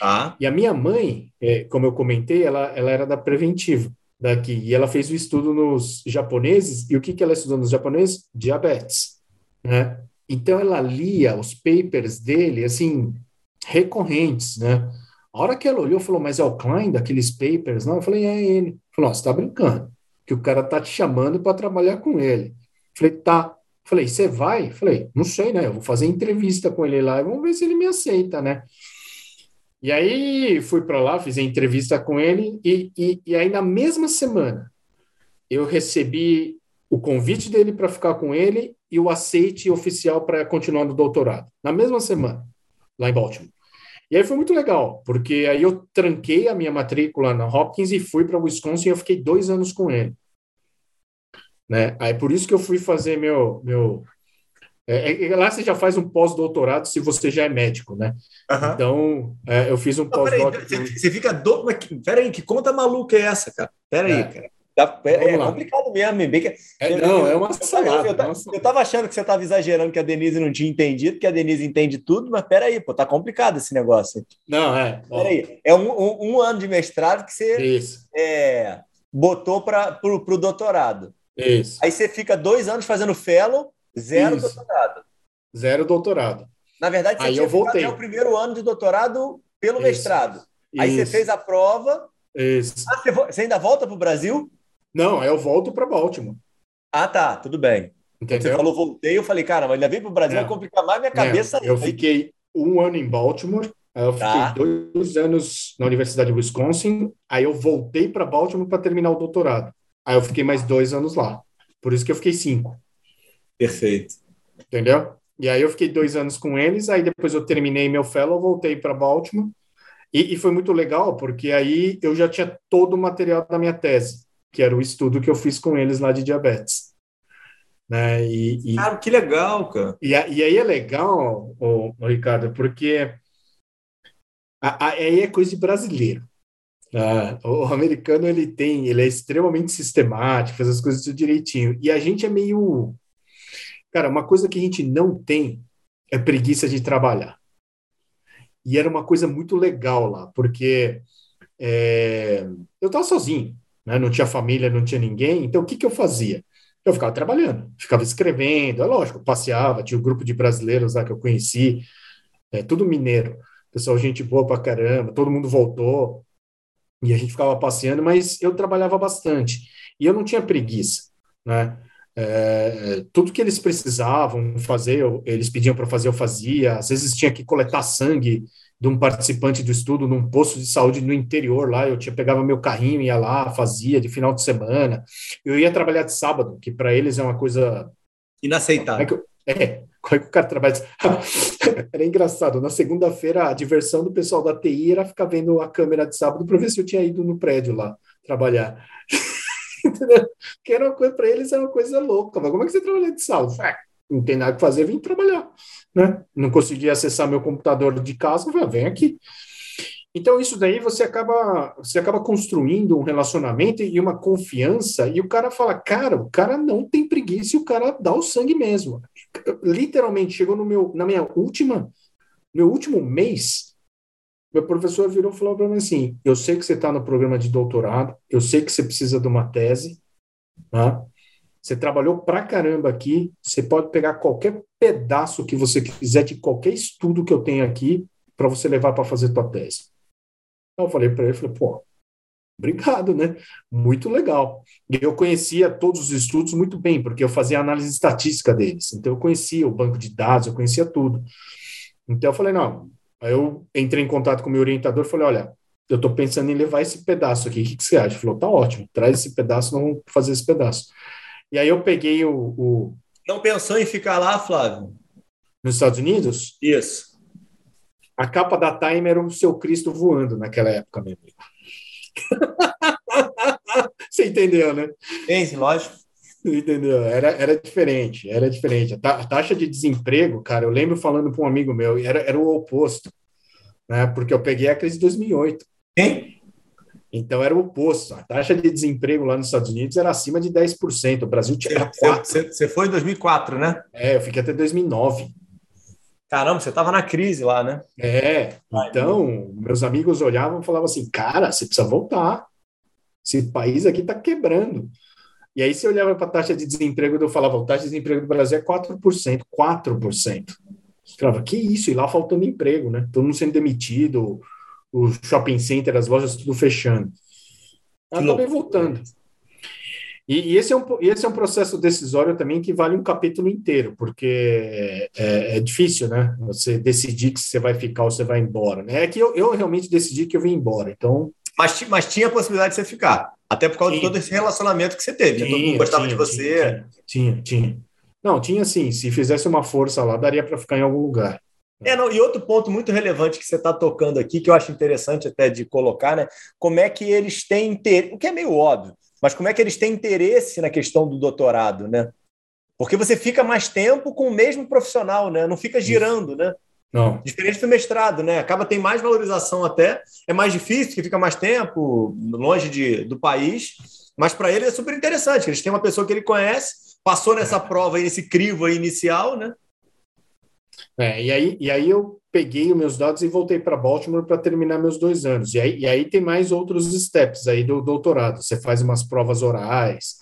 Ah. E a minha mãe, é, como eu comentei, ela, ela era da preventiva daqui, e ela fez o estudo nos japoneses, e o que, que ela estudou nos japoneses? Diabetes, né? Então, ela lia os papers dele, assim, recorrentes, né? A hora que ela olhou, falou, mas é o Klein daqueles papers? Não, eu falei, é ele. Falou, você está brincando, que o cara tá te chamando para trabalhar com ele. Falei, tá. Falei, você vai? Falei, não sei, né? Eu vou fazer entrevista com ele lá e vamos ver se ele me aceita, né? E aí fui para lá, fiz a entrevista com ele, e, e, e aí na mesma semana eu recebi o convite dele para ficar com ele e o aceite oficial para continuar no doutorado, na mesma semana, lá em Baltimore. E aí foi muito legal, porque aí eu tranquei a minha matrícula na Hopkins e fui para Wisconsin e eu fiquei dois anos com ele. Né? Aí por isso que eu fui fazer meu, meu é, é, lá você já faz um pós-doutorado se você já é médico, né? Uhum. Então, é, eu fiz um pós-doutorado. Você, você, fica do... Peraí, que conta maluca é essa, cara? Peraí, é. cara. Tá, é, é complicado mesmo, bem que... É, não, é uma salada. Eu, eu, eu tava achando que você tava exagerando que a Denise não tinha entendido, que a Denise entende tudo, mas peraí, pô, tá complicado esse negócio. Não, é. Peraí, é um, um, um, ano de mestrado que você Isso. É, botou para pro, pro doutorado. Isso. Aí você fica dois anos fazendo fellow, Zero Isso. doutorado. Zero doutorado. Na verdade, você Aí tinha eu voltei. até o primeiro ano de doutorado pelo Isso. mestrado. Aí Isso. você fez a prova. Isso. Ah, você, você ainda volta para o Brasil? Não, eu volto para Baltimore. Ah, tá, tudo bem. Entendeu? Você falou voltei, eu falei, cara, mas ainda vem para o Brasil, vai complicar mais minha cabeça. eu fiquei um ano em Baltimore, aí eu tá. fiquei dois anos na Universidade de Wisconsin, aí eu voltei para Baltimore para terminar o doutorado. Aí eu fiquei mais dois anos lá. Por isso que eu fiquei cinco. Perfeito. Entendeu? E aí eu fiquei dois anos com eles, aí depois eu terminei meu fellow, voltei para Baltimore, e, e, foi muito legal, porque aí eu já tinha todo o material da minha tese, que era o estudo que eu fiz com eles lá de diabetes. Né? E, e cara, que legal, cara. E, e aí é legal, o, o Ricardo, porque a, a, aí é coisa de brasileiro. Ah, o americano ele tem, ele é extremamente sistemático, faz as coisas tudo direitinho. E a gente é meio Cara, uma coisa que a gente não tem é preguiça de trabalhar. E era uma coisa muito legal lá, porque é, eu estava sozinho, né? não tinha família, não tinha ninguém, então o que, que eu fazia? Eu ficava trabalhando, ficava escrevendo, é lógico, passeava, tinha um grupo de brasileiros lá que eu conheci, é, tudo mineiro, pessoal, gente boa pra caramba, todo mundo voltou, e a gente ficava passeando, mas eu trabalhava bastante, e eu não tinha preguiça, né? É, tudo que eles precisavam fazer, eu, eles pediam para fazer, eu fazia. Às vezes tinha que coletar sangue de um participante do estudo num posto de saúde no interior lá. Eu tinha pegava meu carrinho, ia lá, fazia de final de semana. Eu ia trabalhar de sábado, que para eles é uma coisa inaceitável. É, como é que o cara trabalha? *laughs* era engraçado. Na segunda-feira, a diversão do pessoal da TI era ficar vendo a câmera de sábado para ver se eu tinha ido no prédio lá trabalhar. *laughs* entendeu? Que era uma coisa, para eles é uma coisa louca. Mas como é que você trabalha de sábado? Ah, não tem nada que fazer, vim trabalhar, né? Não conseguia acessar meu computador de casa, falei, ah, vem aqui. Então isso daí você acaba você acaba construindo um relacionamento e uma confiança e o cara fala, cara, o cara não tem preguiça e o cara dá o sangue mesmo. Literalmente chegou no meu na minha última meu último mês meu professor virou e falou para mim assim: Eu sei que você está no programa de doutorado, eu sei que você precisa de uma tese, tá? você trabalhou pra caramba aqui, você pode pegar qualquer pedaço que você quiser de qualquer estudo que eu tenho aqui para você levar para fazer tua tese. Então, eu falei para ele, falei, pô, obrigado, né? Muito legal. Eu conhecia todos os estudos muito bem, porque eu fazia análise estatística deles. Então, eu conhecia o banco de dados, eu conhecia tudo. Então, eu falei, não. Aí eu entrei em contato com o meu orientador, falei, olha, eu estou pensando em levar esse pedaço aqui, o que, que você acha? Ele falou, tá ótimo, traz esse pedaço, não vamos fazer esse pedaço. E aí eu peguei o, o... Não pensou em ficar lá, Flávio? Nos Estados Unidos? Isso. A capa da Time era o seu Cristo voando naquela época, meu amigo. *laughs* Você entendeu, né? Sim, lógico. Entendeu? Era, era diferente, era diferente. A taxa de desemprego, cara, eu lembro falando para um amigo meu, era, era o oposto, né? Porque eu peguei a crise de 2008. Hein? Então era o oposto. A taxa de desemprego lá nos Estados Unidos era acima de 10%. O Brasil tinha você, você foi em 2004, né? É, eu fiquei até 2009. Caramba, você estava na crise lá, né? É, então meus amigos olhavam e falavam assim, cara, você precisa voltar. Esse país aqui está quebrando. E aí você olhava para a taxa de desemprego, eu falava, a taxa de desemprego do Brasil é 4%, 4%. Você falava, que isso? E lá faltando emprego, né? Todo mundo sendo demitido, o shopping center, as lojas tudo fechando. Acabei voltando. E, e, esse, é um, esse é um processo decisório também que vale um capítulo inteiro, porque é, é, difícil, né? Você decidir que você vai ficar ou você vai embora. Né? É que eu, eu realmente decidi que eu vim embora, então... Mas, mas tinha a possibilidade de você ficar, até por causa tinha. de todo esse relacionamento que você teve. Tinha, né? Todo mundo gostava tinha, de você. Tinha, tinha, Não, tinha sim. Se fizesse uma força lá, daria para ficar em algum lugar. É, não, e outro ponto muito relevante que você está tocando aqui, que eu acho interessante até de colocar, né? Como é que eles têm interesse, o que é meio óbvio, mas como é que eles têm interesse na questão do doutorado, né? Porque você fica mais tempo com o mesmo profissional, né? Não fica girando, né? Não. Diferente do mestrado, né? Acaba tem mais valorização até, é mais difícil, que fica mais tempo longe de, do país, mas para ele é super interessante. Eles têm uma pessoa que ele conhece, passou nessa prova aí, nesse crivo aí inicial, né? É, e, aí, e aí eu peguei os meus dados e voltei para Baltimore para terminar meus dois anos. E aí, e aí tem mais outros steps aí do doutorado. Você faz umas provas orais.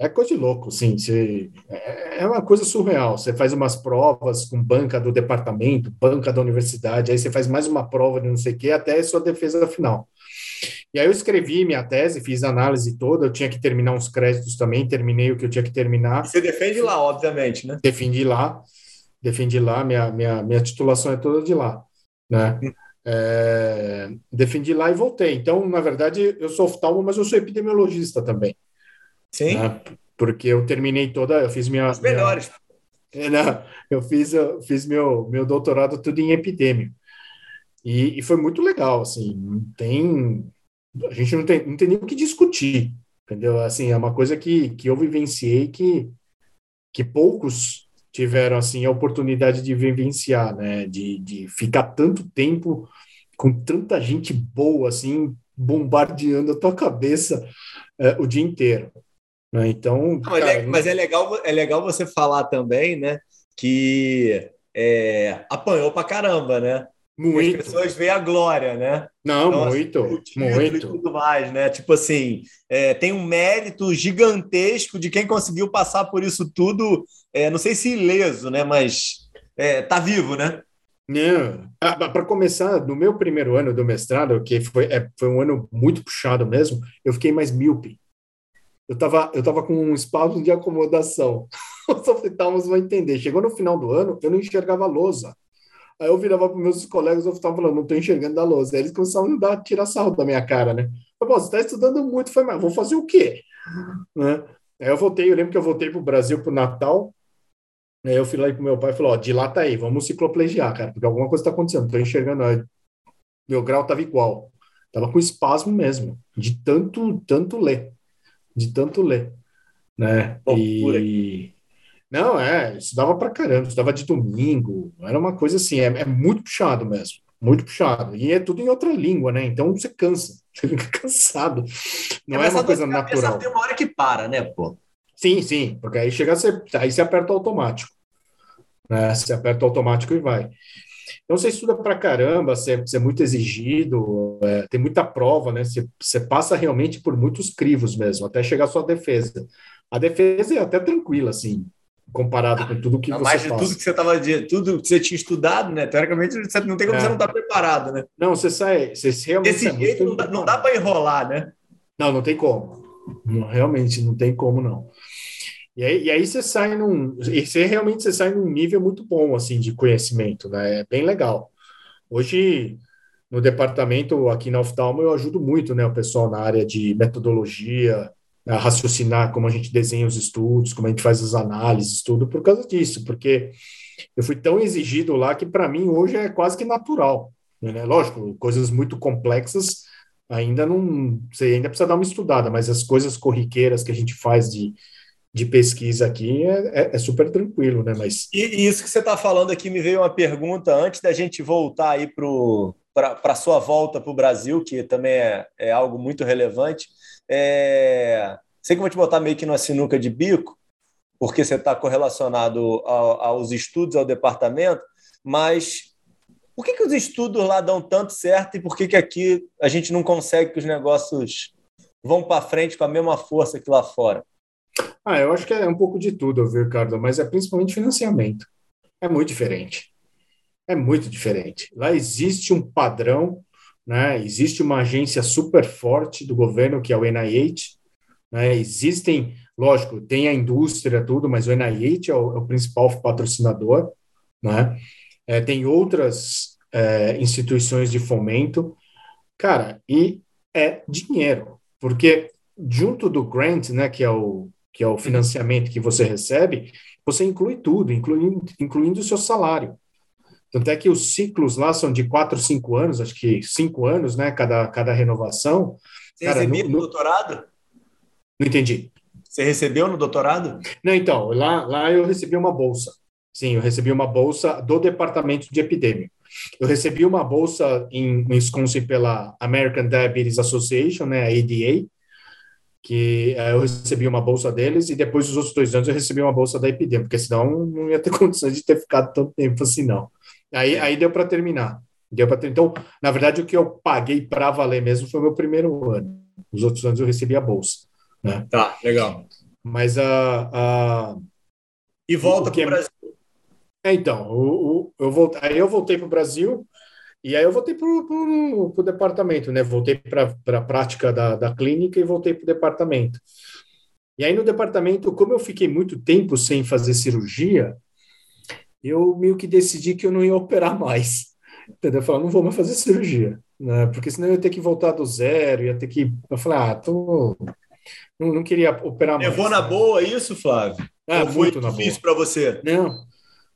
É coisa de louco, sim. Você, é, é uma coisa surreal. Você faz umas provas com banca do departamento, banca da universidade, aí você faz mais uma prova de não sei o quê, até a sua defesa final. E aí eu escrevi minha tese, fiz a análise toda, eu tinha que terminar uns créditos também, terminei o que eu tinha que terminar. E você defende lá, obviamente, né? Defendi lá defendi lá, minha, minha, minha titulação é toda de lá, né? É, defendi lá e voltei. Então, na verdade, eu sou oftalmo, mas eu sou epidemiologista também. Sim. Né? Porque eu terminei toda, eu fiz minha... Os melhores. Minha, é, não, eu fiz, eu fiz meu, meu doutorado tudo em epidemia. E, e foi muito legal, assim, não tem... A gente não tem, não tem nem o que discutir, entendeu? Assim, é uma coisa que, que eu vivenciei que, que poucos tiveram assim a oportunidade de vivenciar, né? De, de ficar tanto tempo com tanta gente boa assim bombardeando a tua cabeça é, o dia inteiro. Né? Então, Não, cara, é, mas é legal, é legal você falar também, né? Que é, apanhou pra caramba, né? Muito. As pessoas veem a glória, né? Não, então, muito, assim, muito. E tudo mais, né? Tipo assim, é, tem um mérito gigantesco de quem conseguiu passar por isso tudo, é, não sei se ileso, né? Mas é, tá vivo, né? Não. Ah, Para começar, no meu primeiro ano do mestrado, que foi, é, foi um ano muito puxado mesmo, eu fiquei mais míope. Eu estava eu tava com um espasmo de acomodação. Os oftalmos vão entender. Chegou no final do ano, eu não enxergava a lousa. Aí eu virava para meus colegas, eu estava falando, não estou enxergando da lousa. Aí eles começaram a dar, tirar sarro da minha cara, né? Eu você está estudando muito, foi, mas vou fazer o quê? *laughs* Né? Aí eu voltei, eu lembro que eu voltei para o Brasil para o Natal, aí eu fui lá para meu pai e falei, ó, dilata aí, vamos cicloplegiar, cara, porque alguma coisa está acontecendo, estou enxergando, aí, meu grau estava igual, estava com espasmo mesmo, de tanto, tanto ler, de tanto ler, né? e... Não, é, estudava pra caramba, estudava de domingo, era uma coisa assim, é, é, muito puxado mesmo, muito puxado. E é tudo em outra língua, né? Então você cansa, *laughs* você fica cansado. Não é, é uma coisa natural. Tem uma hora que para, né, pô? Sim, sim, porque aí chega, você, aí você aperta o automático. Né? Você aperta o automático e vai. Então você estuda pra caramba, você, você é muito exigido, é, tem muita prova, né? Você, você passa realmente por muitos crivos mesmo, até chegar à sua defesa. a defesa é até tranquila, assim, comparado ah, com tudo que você mais de tudo que você estava de tudo que você tinha estudado, né? Teoricamente, você não tem como é. você não estar tá preparado, né? Não, você sai, você realmente Desse jeito não dá, não dá para enrolar, né? Não, não tem como. Não, realmente não tem como não. E aí, e aí você sai num, e você realmente você sai num nível muito bom assim de conhecimento, né? É bem legal. Hoje no departamento aqui na Oftalmo eu ajudo muito, né, o pessoal na área de metodologia, a raciocinar como a gente desenha os estudos, como a gente faz as análises, tudo por causa disso, porque eu fui tão exigido lá que para mim hoje é quase que natural. Né? Lógico, coisas muito complexas ainda não, você ainda precisa dar uma estudada, mas as coisas corriqueiras que a gente faz de, de pesquisa aqui é, é, é super tranquilo, né? Mas e, isso que você está falando aqui me veio uma pergunta antes da gente voltar aí para a sua volta para o Brasil, que também é, é algo muito relevante. É... Sei que vou te botar meio que numa sinuca de bico, porque você está correlacionado ao, aos estudos, ao departamento, mas por que, que os estudos lá dão tanto certo e por que, que aqui a gente não consegue que os negócios vão para frente com a mesma força que lá fora? Ah, eu acho que é um pouco de tudo, viu, Ricardo? Mas é principalmente financiamento. É muito diferente. É muito diferente. Lá existe um padrão né? Existe uma agência super forte do governo, que é o NIH, né? Existem, lógico, tem a indústria, tudo, mas o NIH é o, é o principal patrocinador, né? É, tem outras é, instituições de fomento, cara, e é dinheiro, porque junto do grant, né, que é o que é o financiamento que você recebe, você inclui tudo, incluindo, incluindo o seu salário. Tanto é que os ciclos lá são de quatro, cinco anos, acho que cinco anos, né? Cada, cada renovação. Você Cara, recebeu no, no doutorado? Não entendi. Você recebeu no doutorado? Não, então, lá, lá eu recebi uma bolsa. Sim, eu recebi uma bolsa do Departamento de Epidemia. Eu recebi uma bolsa em Wisconsin pela American Diabetes Association, né, a ADA, que eh, eu recebi uma bolsa deles, e depois dos outros dois anos eu recebi uma bolsa da Epidemia, porque senão não ia ter *laughs* condições de ter ficado tanto tempo assim, não. Aí, aí deu para terminar. Deu ter... Então, na verdade, o que eu paguei para valer mesmo foi o meu primeiro ano. Os outros anos eu recebi a bolsa. Né? Tá, legal. Mas a. a... E volta para o Brasil. É, então, o, o, eu voltei, aí eu voltei para o Brasil e aí eu voltei para o departamento, né? Voltei para a prática da, da clínica e voltei para o departamento. E aí no departamento, como eu fiquei muito tempo sem fazer cirurgia, eu meio que decidi que eu não ia operar mais. Entendeu? Eu falei, não vou mais fazer cirurgia, né? Porque senão eu ia ter que voltar do zero, ia ter que. Eu falei, ah, tô. Não, não queria operar mais. Levou na boa isso, Flávio? Ah, Ou foi difícil para você? Não,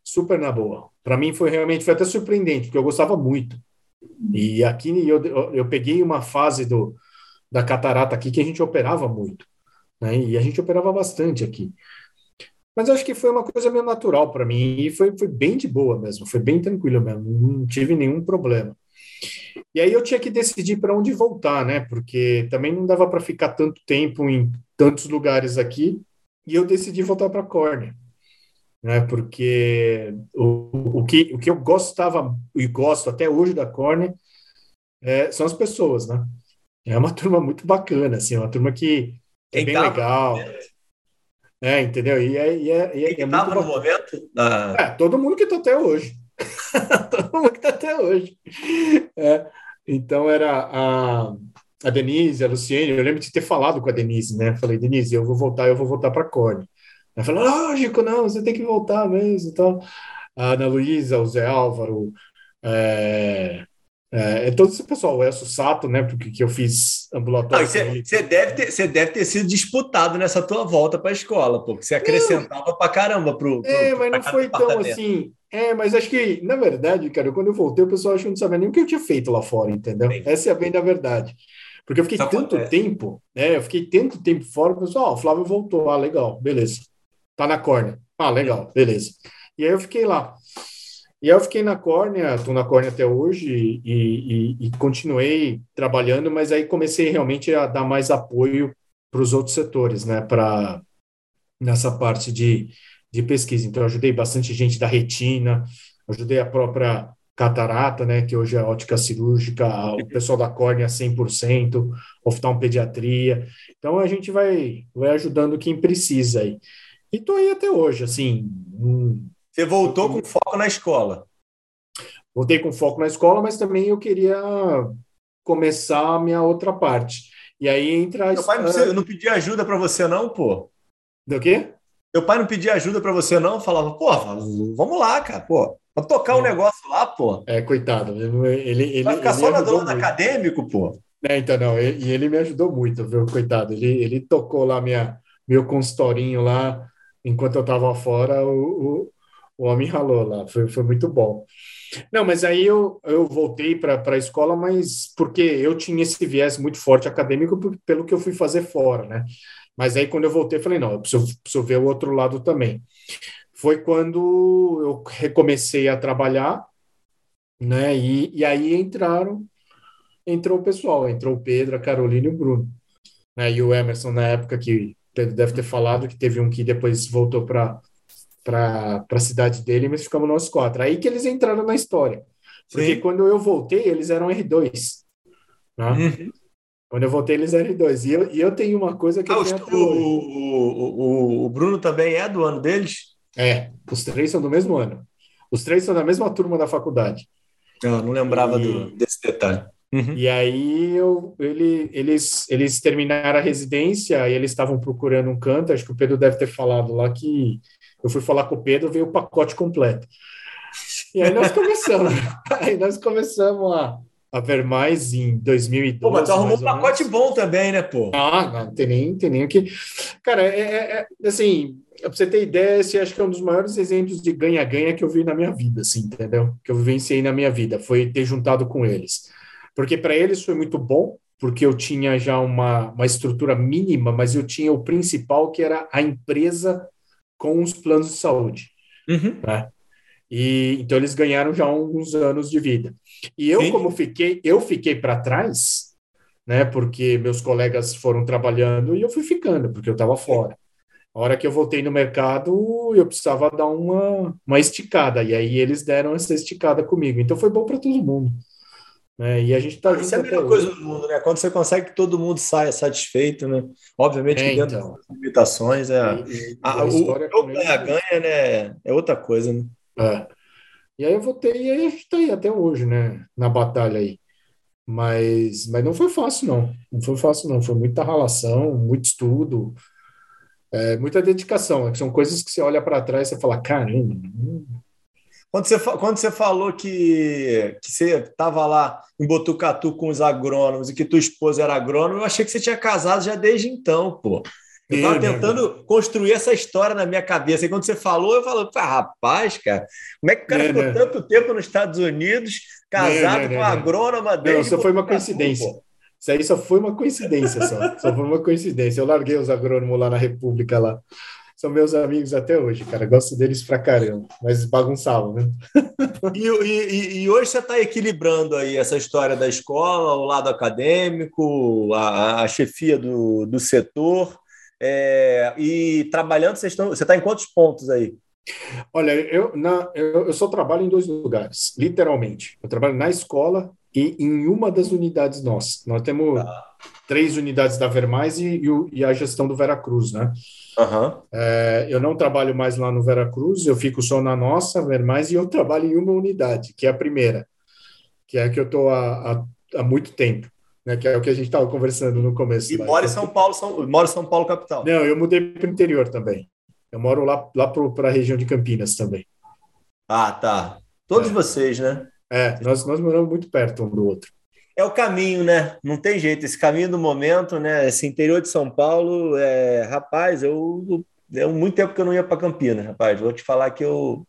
super na boa. Para mim foi realmente foi até surpreendente, porque eu gostava muito. E aqui eu, eu, peguei uma fase do, da catarata aqui que a gente operava muito. Né? E a gente operava bastante aqui. Mas acho que foi uma coisa meio natural para mim e foi, foi bem de boa mesmo, foi bem tranquilo mesmo, não tive nenhum problema. E aí eu tinha que decidir para onde voltar, né? Porque também não dava para ficar tanto tempo em tantos lugares aqui e eu decidi voltar para a. Né, porque o, o, que, o que eu gostava e gosto até hoje da Córnea é, são as pessoas, né? É uma *laughs* turma muito bacana, assim, é uma turma que é bem legal. É, entendeu? E é, e é, e é, é muito no momento? É, todo mundo que está até hoje. *laughs* todo mundo que está até hoje. É, então era a, a Denise, a Luciene, eu lembro de ter falado com a Denise, né? Falei, Denise, eu vou voltar, eu vou voltar para a Cone. Ela falou, lógico, não, você tem que voltar mesmo. Então, a Ana Luísa, o Zé Álvaro, é, é, é, todo esse pessoal, o Elcio Sato, né? Porque que eu fiz ambulatório. Você deve, ter, deve ter sido disputado nessa tua volta para a escola, porque você acrescentava para caramba pro, pro. É, mas não foi tão assim. É, mas acho que, na verdade, cara, quando eu voltei, o pessoal achou que não sabia nem o que eu tinha feito lá fora, entendeu? Bem, Essa é a bem da verdade. Porque eu fiquei tanto acontece. tempo, né? Eu fiquei tanto tempo fora, o pessoal, ó, o Flávio voltou, ah, legal, beleza. Tá na corda. Ah, legal, beleza. E aí eu fiquei lá. E eu fiquei na córnea, estou na córnea até hoje e, e, e, continuei trabalhando, mas aí comecei realmente a dar mais apoio para os outros setores, né, para nessa parte de, de pesquisa. Então, ajudei bastante gente da retina, ajudei a própria catarata, né, que hoje é ótica cirúrgica, o pessoal da córnea 100%, oftalmopediatria. Então a gente vai, vai ajudando quem precisa aí. E tô aí até hoje, assim. Você voltou com foco na escola? Voltei com foco na escola, mas também eu queria começar a minha outra parte. E aí entra a... Meu pai não, não pedia ajuda para você não, pô? Do quê? Meu pai não pedia ajuda para você não? Falava, pô, vamos lá, cara, pô. Vamos tocar o é. um negócio lá, pô. É, coitado. Ele, ele, Vai ficar ele só na do acadêmico, pô. É, então, não. E ele, me ajudou muito, viu, coitado. Ele, ele tocou lá minha, meu consultorinho lá, enquanto eu estava fora, o, o, o homem ralou lá. Foi, foi muito bom. Não, mas aí eu, eu voltei para a escola, mas porque eu tinha esse viés muito forte acadêmico pelo que eu fui fazer fora, né? Mas aí quando eu voltei, falei, não, eu preciso, preciso ver o outro lado também. Foi quando eu recomecei a trabalhar, né? E, e aí entraram, entrou o pessoal, entrou o Pedro, a Carolina e o Bruno. Né? E o Emerson, na época que Pedro deve ter falado, que teve um que depois voltou para a cidade dele, mas ficamos nós quatro. Aí que eles entraram na história. Porque Sim. quando eu voltei, eles eram R2. Né? Uhum. Quando eu voltei, eles eram R2. E eu, e eu tenho uma coisa que ah, o, o, o, o, Bruno também é do ano deles? É, os três são do mesmo ano. Os três são da mesma turma da faculdade. Eu não lembrava e... do, desse detalhe. Uhum. E aí eu, ele, eles, eles terminaram a residência e eles estavam procurando um canto. Acho que o Pedro deve ter falado lá que eu fui falar com o Pedro, veio o pacote completo. E aí nós começamos. *laughs* aí nós começamos a, a ver mais em 2012. Pô, mas tu arrumou um pacote bom também, né, pô? Ah, não tem nem, tem nem o que. Cara, é, é, é assim, pra você ter ideia, esse acho que é um dos maiores exemplos de ganha-ganha que eu vi na minha vida, assim, entendeu? Que eu vivenciei na minha vida, foi ter juntado com eles. Porque para eles foi muito bom, porque eu tinha já uma, uma estrutura mínima, mas eu tinha o principal, que era a empresa com os planos de saúde. Uhum. Né? E então eles ganharam já alguns anos de vida. E eu, Sim. como fiquei, eu fiquei para trás, né? Porque meus colegas foram trabalhando e eu fui ficando, porque eu estava fora. A hora que eu voltei no mercado, eu precisava dar uma, uma esticada, e aí eles deram essa esticada comigo. Então foi bom para todo mundo. Né? E a gente está Isso é a melhor coisa do mundo, né? Quando você consegue que todo mundo saia satisfeito, né? Obviamente é, que dentro então. das limitações, é, e, a, a, o ganha-ganha, né? É outra coisa, né? É. E aí eu voltei e aí a gente está aí até hoje, né? Na batalha aí. Mas, mas não foi fácil, não. Não foi fácil, não. Foi muita relação, muito estudo, é, muita dedicação. É são coisas que você olha para trás e fala, caramba, quando você, quando você falou que, que você estava lá em Botucatu com os agrônomos e que tua esposa era agrônoma, eu achei que você tinha casado já desde então, pô. Eu estava tentando construir essa história na minha cabeça. E quando você falou, eu falei, ah, rapaz, cara, como é que o cara ficou tanto tempo nos Estados Unidos, casado com a agrônoma dele? Não, isso foi uma coincidência. Pô. Isso aí só foi uma coincidência, só. só foi uma coincidência. Eu larguei os agrônomos lá na República lá são meus amigos até hoje, cara. Gosto deles pra caramba, mas bagunçavam, né? *laughs* e, e, e, hoje você está equilibrando aí essa história da escola, o lado acadêmico, a, a chefia do, do setor, é, e trabalhando, vocês estão, você está em quantos pontos aí? Olha, eu, na, eu, eu só trabalho em dois lugares, literalmente. Eu trabalho na escola e em uma das unidades nossas. Nós temos tá. Três unidades da Vermais e, e, e a gestão do Veracruz, né? Uhum. É, eu não trabalho mais lá no Veracruz, eu fico só na nossa, Vermais, e eu trabalho em uma unidade, que é a primeira, que é a que eu estou há, há, há, muito tempo, né, que é o que a gente estava conversando no começo. E mora em São Paulo, São, mora em São Paulo, capital. Não, eu mudei para o interior também. Eu moro lá, lá para a região de Campinas também. Ah, tá. Todos é. vocês, né? É, nós, nós moramos muito perto um do outro é o caminho, né? Não tem jeito. Esse caminho do momento, né? Esse interior de São Paulo, é... rapaz, eu deu muito tempo que eu não ia para Campinas, rapaz. Vou te falar que eu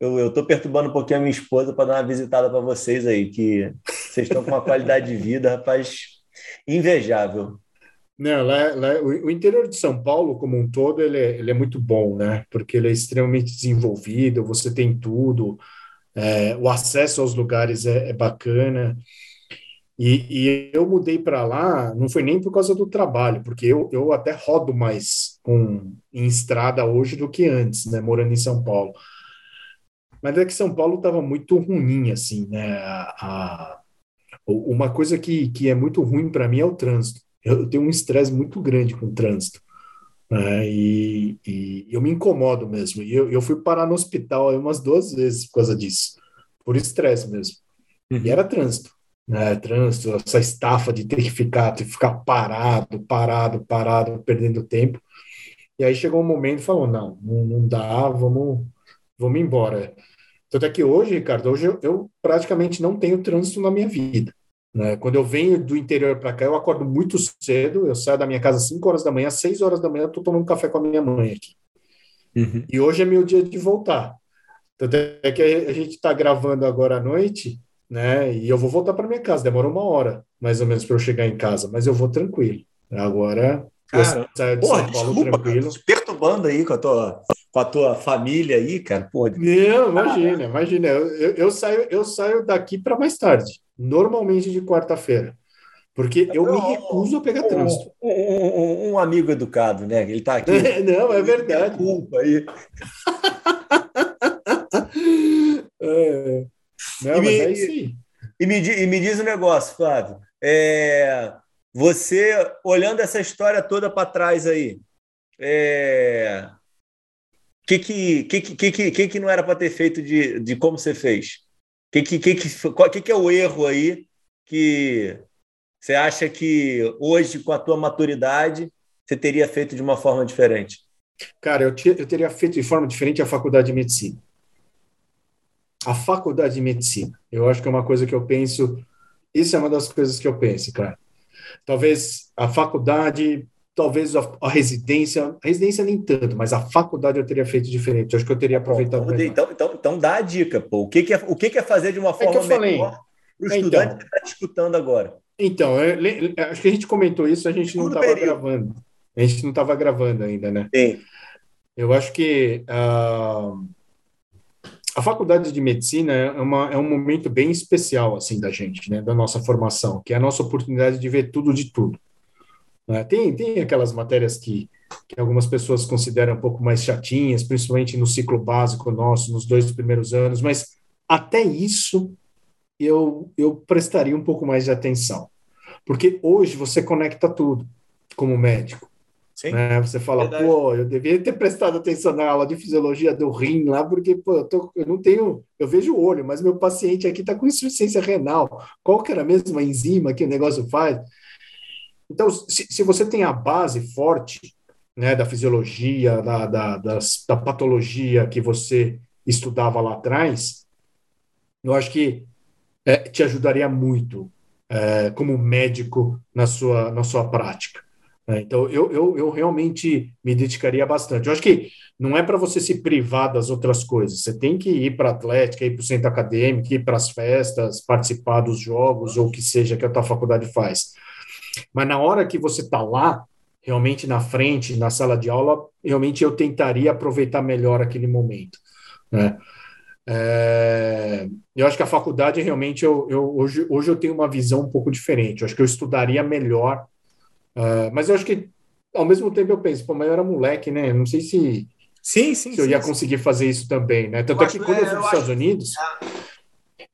eu, eu tô perturbando um pouquinho a minha esposa para dar uma visitada para vocês aí, que vocês estão com uma qualidade de vida, rapaz, invejável. Não, lá, lá, o, interior de São Paulo, como um todo, ele é, ele é muito bom, né? Porque ele é extremamente desenvolvido, você tem tudo, é, o acesso aos lugares é, é bacana. E, e eu mudei para lá, não foi nem por causa do trabalho, porque eu, eu até rodo mais com, em estrada hoje do que antes, né, morando em São Paulo. Mas é que São Paulo estava muito ruim, assim, né? A, a, uma coisa que, que é muito ruim para mim é o trânsito. Eu tenho um estresse muito grande com o trânsito. Né? E, e, eu me incomodo mesmo. E eu, eu fui parar no hospital umas duas vezes por causa disso, por estresse mesmo. Uhum. E era trânsito. Né? Trânsito, essa estafa de ter que ficar, ter que ficar parado, parado, parado, perdendo tempo. E aí chegou um momento e falou: não, não, não dá, vamos, vamos embora. Tanto é que hoje, Ricardo, hoje eu, eu praticamente não tenho trânsito na minha vida. Né? Quando eu venho do interior para cá, eu acordo muito cedo, eu saio da minha casa às 5 horas da manhã, às 6 horas da manhã eu estou tomando café com a minha mãe aqui. Uhum. E hoje é meu dia de voltar. Tanto é que a gente está gravando agora à noite, né? E eu vou voltar para minha casa. Demora uma hora, mais ou menos, para eu chegar em casa, mas eu vou tranquilo. Agora Cara, eu saio de porra, São Paulo desculpa, tranquilo. Cara, perturbando aí com a tua com a tua família aí, cara. Porra. Não, imagina, imagina. Eu, eu, saio, eu saio daqui para mais tarde normalmente de quarta-feira. Porque eu me recuso a pegar trânsito. Um, um, um, amigo educado, né? Ele está aqui. *laughs* Não, é verdade. Culpa aí. *laughs* é. Não, e, me, é. E me, e me diz um negócio, Flávio. É, você, olhando essa história toda para trás aí, é, que, que, que, que, que, que, que não era para ter feito de, de como você fez? que, que, que, que, que é o erro aí que você acha que hoje, com a tua maturidade, você teria feito de uma forma diferente? Cara, eu, eu teria feito de forma diferente a faculdade de medicina. A faculdade de medicina. Eu acho que é uma coisa que eu penso. Isso é uma das coisas que eu penso, cara. Talvez a faculdade talvez a, a, residência, a residência nem tanto, mas a faculdade eu teria feito diferente. Eu acho que eu teria aproveitado Bom, então, então, então dá a dica, pô. O que, que, é, o que, que é fazer de uma forma é melhor para o estudante então, que está escutando agora? Então, eu, eu, acho que a gente comentou isso, a gente não estava gravando. A gente não estava gravando ainda, né? Sim. Eu acho que uh, a faculdade de medicina é, uma, é um momento bem especial assim da gente, né? Da nossa formação, que é a nossa oportunidade de ver tudo de tudo. Né? Tem, tem aquelas matérias que, que algumas pessoas consideram um pouco mais chatinhas, principalmente no ciclo básico nosso, nos dois primeiros anos, mas até isso eu, eu prestaria um pouco mais de atenção. Porque hoje você conecta tudo como médico. Sim, né? Você fala, verdade. pô, eu devia ter prestado atenção na aula de fisiologia do rim lá, porque pô, eu, tô, eu não tenho, eu vejo o olho, mas meu paciente aqui está com insuficiência renal. Qual que era a mesma enzima que o negócio faz? Então, se, se você tem a base forte né, da fisiologia, da, da, das, da patologia que você estudava lá atrás, eu acho que é, te ajudaria muito é, como médico na sua, na sua prática. Né? Então, eu, eu, eu realmente me dedicaria bastante. Eu acho que não é para você se privar das outras coisas. Você tem que ir para a Atlética, ir para o centro acadêmico, ir para as festas, participar dos jogos, ou o que seja que a tua faculdade faz. Mas na hora que você está lá, realmente na frente, na sala de aula, realmente eu tentaria aproveitar melhor aquele momento. Né? É, eu acho que a faculdade realmente eu, eu, hoje, hoje eu tenho uma visão um pouco diferente. Eu acho que eu estudaria melhor, uh, mas eu acho que ao mesmo tempo eu penso, pô, mas eu era moleque, né? Não sei se, sim, sim, se eu ia sim, conseguir sim. fazer isso também, né? Tanto eu é que quando é, eu fui para os Estados Unidos,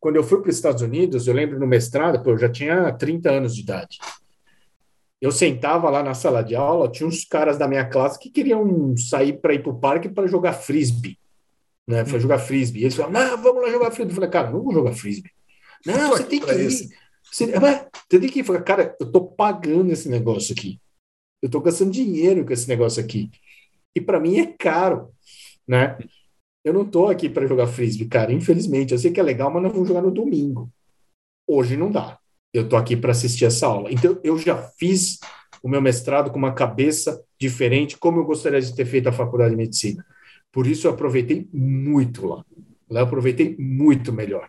quando eu fui para os Estados Unidos, eu lembro no mestrado, pô, eu já tinha 30 anos de idade eu sentava lá na sala de aula, tinha uns caras da minha classe que queriam sair para ir para o parque para jogar frisbee. Né? Foi hum. jogar frisbee. E eles falaram, não, vamos lá jogar frisbee. Eu falei, cara, não vou jogar frisbee. Não, você tem que ir. Você, você tem que falei, cara, eu tô pagando esse negócio aqui. Eu tô gastando dinheiro com esse negócio aqui. E para mim é caro, né? Eu não tô aqui para jogar frisbee, cara. Infelizmente, eu sei que é legal, mas não vou jogar no domingo. Hoje não dá eu estou aqui para assistir essa aula. Então, eu já fiz o meu mestrado com uma cabeça diferente, como eu gostaria de ter feito a faculdade de medicina. Por isso, eu aproveitei muito lá. Lá eu aproveitei muito melhor.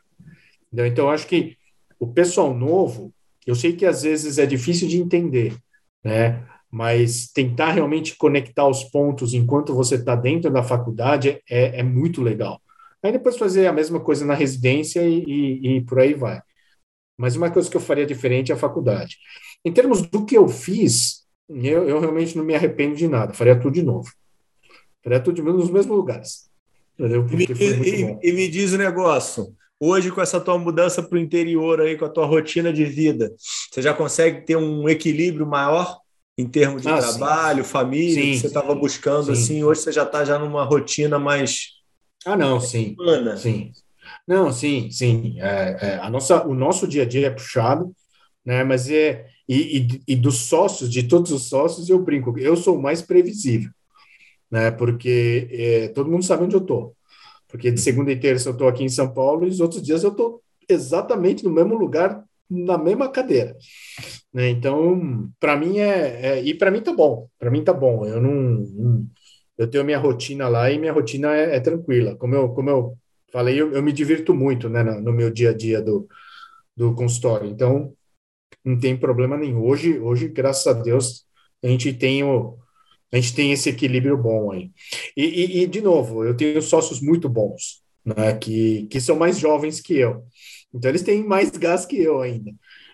Então, eu acho que o pessoal novo, eu sei que às vezes é difícil de entender, né? Mas tentar realmente conectar os pontos enquanto você está dentro da faculdade é, é, muito legal. Aí depois fazer a mesma coisa na residência e, e, e por aí vai. Mas uma coisa que eu faria diferente é a faculdade. Em termos do que eu fiz, eu, eu realmente não me arrependo de nada. Faria tudo de novo. Faria tudo de novo nos mesmos lugares. E, e, e, me diz o negócio. Hoje, com essa tua mudança para o interior aí, com a tua rotina de vida, você já consegue ter um equilíbrio maior em termos de ah, trabalho, sim. família, sim, que você estava buscando sim. assim, hoje você já está já numa rotina mais. Ah, não, sim. Humana. Sim. Não, sim, sim. É, é, a nossa, o nosso dia a dia é puxado, né? Mas é. E, e, e, dos sócios, de todos os sócios, eu brinco, eu sou o mais previsível, né? Porque é, todo mundo sabe onde eu tô. Porque de segunda e terça eu estou aqui em São Paulo e os outros dias eu estou exatamente no mesmo lugar, na mesma cadeira. Né? Então, para mim é, é e para mim tá bom. Para mim tá bom. Eu não, eu tenho minha rotina lá e minha rotina é, é tranquila. Como eu, como eu falei, eu, eu me divirto muito, né, no, no, meu dia a dia do, do consultório. Então, não tem problema nenhum. Hoje, hoje, graças a Deus, a gente tem o a gente tem esse equilíbrio bom aí. E, e, e, de novo, eu tenho sócios muito bons, né, que, que são mais jovens que eu. Então, eles têm mais gás que eu ainda.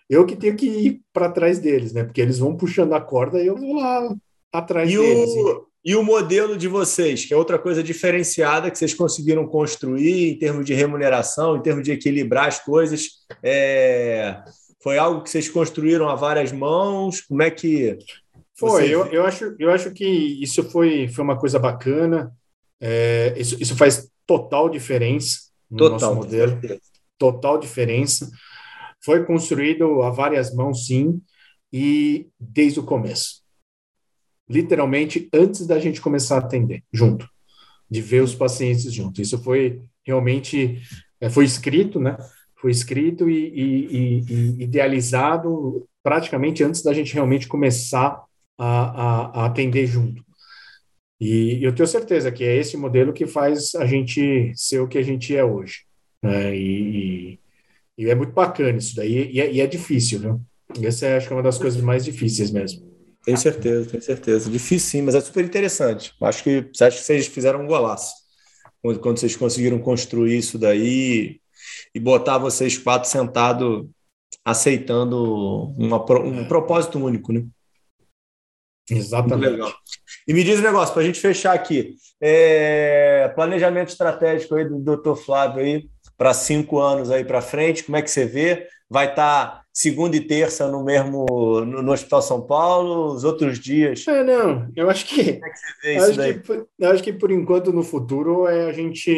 Eu que tenho que ir para trás deles, né? Porque eles vão puxando a corda e eu vou lá atrás e deles. O, e o modelo de vocês, que é outra coisa diferenciada que vocês conseguiram construir em termos de remuneração, em termos de equilibrar as coisas, é... foi algo que vocês construíram a várias mãos? Como é que foi, eu, eu, acho, eu acho que isso foi, foi uma coisa bacana. É, isso, isso faz total diferença no total, nosso modelo. Total diferença. Foi construído a várias mãos, sim, e desde o começo. Literalmente antes da gente começar a atender, junto, de ver os pacientes junto. Isso foi realmente é, foi escrito, né? Foi escrito e, e, e, idealizado praticamente antes da gente realmente começar a, a, a atender junto. E eu tenho certeza que é esse modelo que faz a gente ser o que a gente é hoje. Né? E, e, é muito bacana isso daí, e é, e é difícil, viu? Essa é, acho que é uma das coisas mais difíceis mesmo. Tenho certeza, tenho certeza. Difícil sim, mas é super interessante. Acho que, acho que vocês fizeram um golaço quando, quando vocês conseguiram construir isso daí e botar vocês quatro sentados aceitando uma, um propósito único, né? Exatamente. Muito legal. E me diz um negócio, para a gente fechar aqui. É, planejamento estratégico aí do Dr. Flávio aí para cinco anos aí para frente, como é que você vê? Vai estar tá segunda e terça no mesmo no, no, Hospital São Paulo, os outros dias? É, não, eu acho que, como é que você vê isso daí? Que, eu acho que por enquanto no futuro é a gente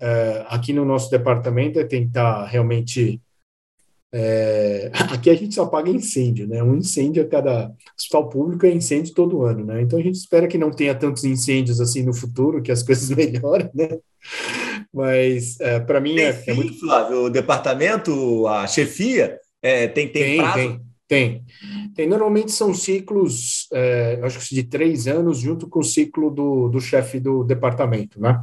é, aqui no nosso departamento é tentar realmente é, *laughs* aqui a gente só paga incêndio, né? Um incêndio a cada hospital público é incêndio todo ano, né? Então a gente espera que não tenha tantos incêndios assim no futuro, que as *laughs* coisas melhorem, né? Mas é, para mim tem é, fim, é muito. Flávio, o departamento, a chefia, é, tem, tem, tem prazo? Tem, tem. tem. Normalmente são ciclos, é, acho que de três anos, junto com o ciclo do, do chefe do departamento, né?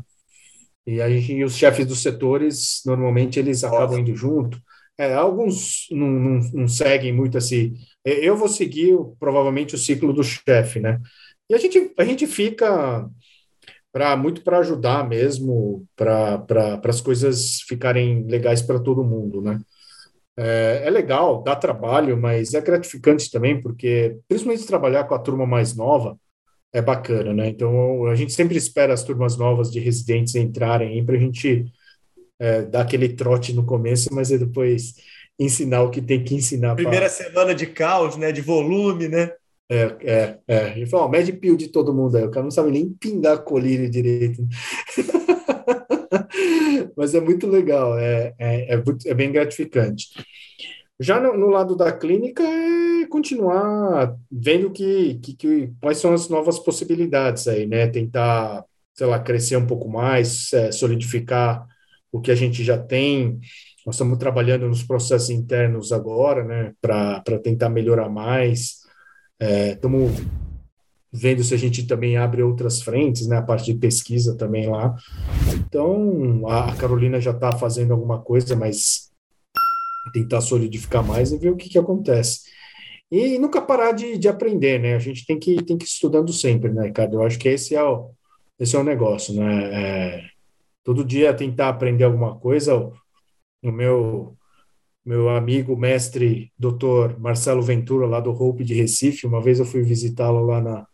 E aí os chefes dos setores, normalmente, eles Nossa. acabam indo junto. É, alguns não, não, não, seguem muito assim. Eu vou seguir provavelmente o ciclo do chefe, né? E a gente, a gente fica para muito para ajudar mesmo, para pra, as coisas ficarem legais para todo mundo, né? É, é, legal, dá trabalho, mas é gratificante também, porque principalmente trabalhar com a turma mais nova é bacana, né? Então a gente sempre espera as turmas novas de residentes entrarem para a gente é, dar aquele trote no começo, mas depois ensinar o que tem que ensinar. Primeira pra... semana de caos, né? De volume, né? É, é, é. Ele falou, mede pio de todo mundo aí. O cara não sabe nem pingar colírio direito. *laughs* Mas é muito legal, é, é, é, é bem gratificante. Já no, no, lado da clínica é continuar vendo que, que, que, quais são as novas possibilidades aí, né? Tentar, sei lá, crescer um pouco mais, é, solidificar o que a gente já tem. Nós estamos trabalhando nos processos internos agora, né, para tentar melhorar mais. É, estamos vendo se a gente também abre outras frentes, né, a parte de pesquisa também lá. Então, a Carolina já está fazendo alguma coisa, mas tentar solidificar mais e ver o que, que acontece. E nunca parar de, de aprender, né? A gente tem que, tem que ir estudando sempre, né, Ricardo? Eu acho que esse é o, esse é o negócio, né? É, todo dia tentar aprender alguma coisa. O meu meu amigo mestre doutor Marcelo Ventura lá do Hope de Recife, uma vez eu fui visitá-lo lá na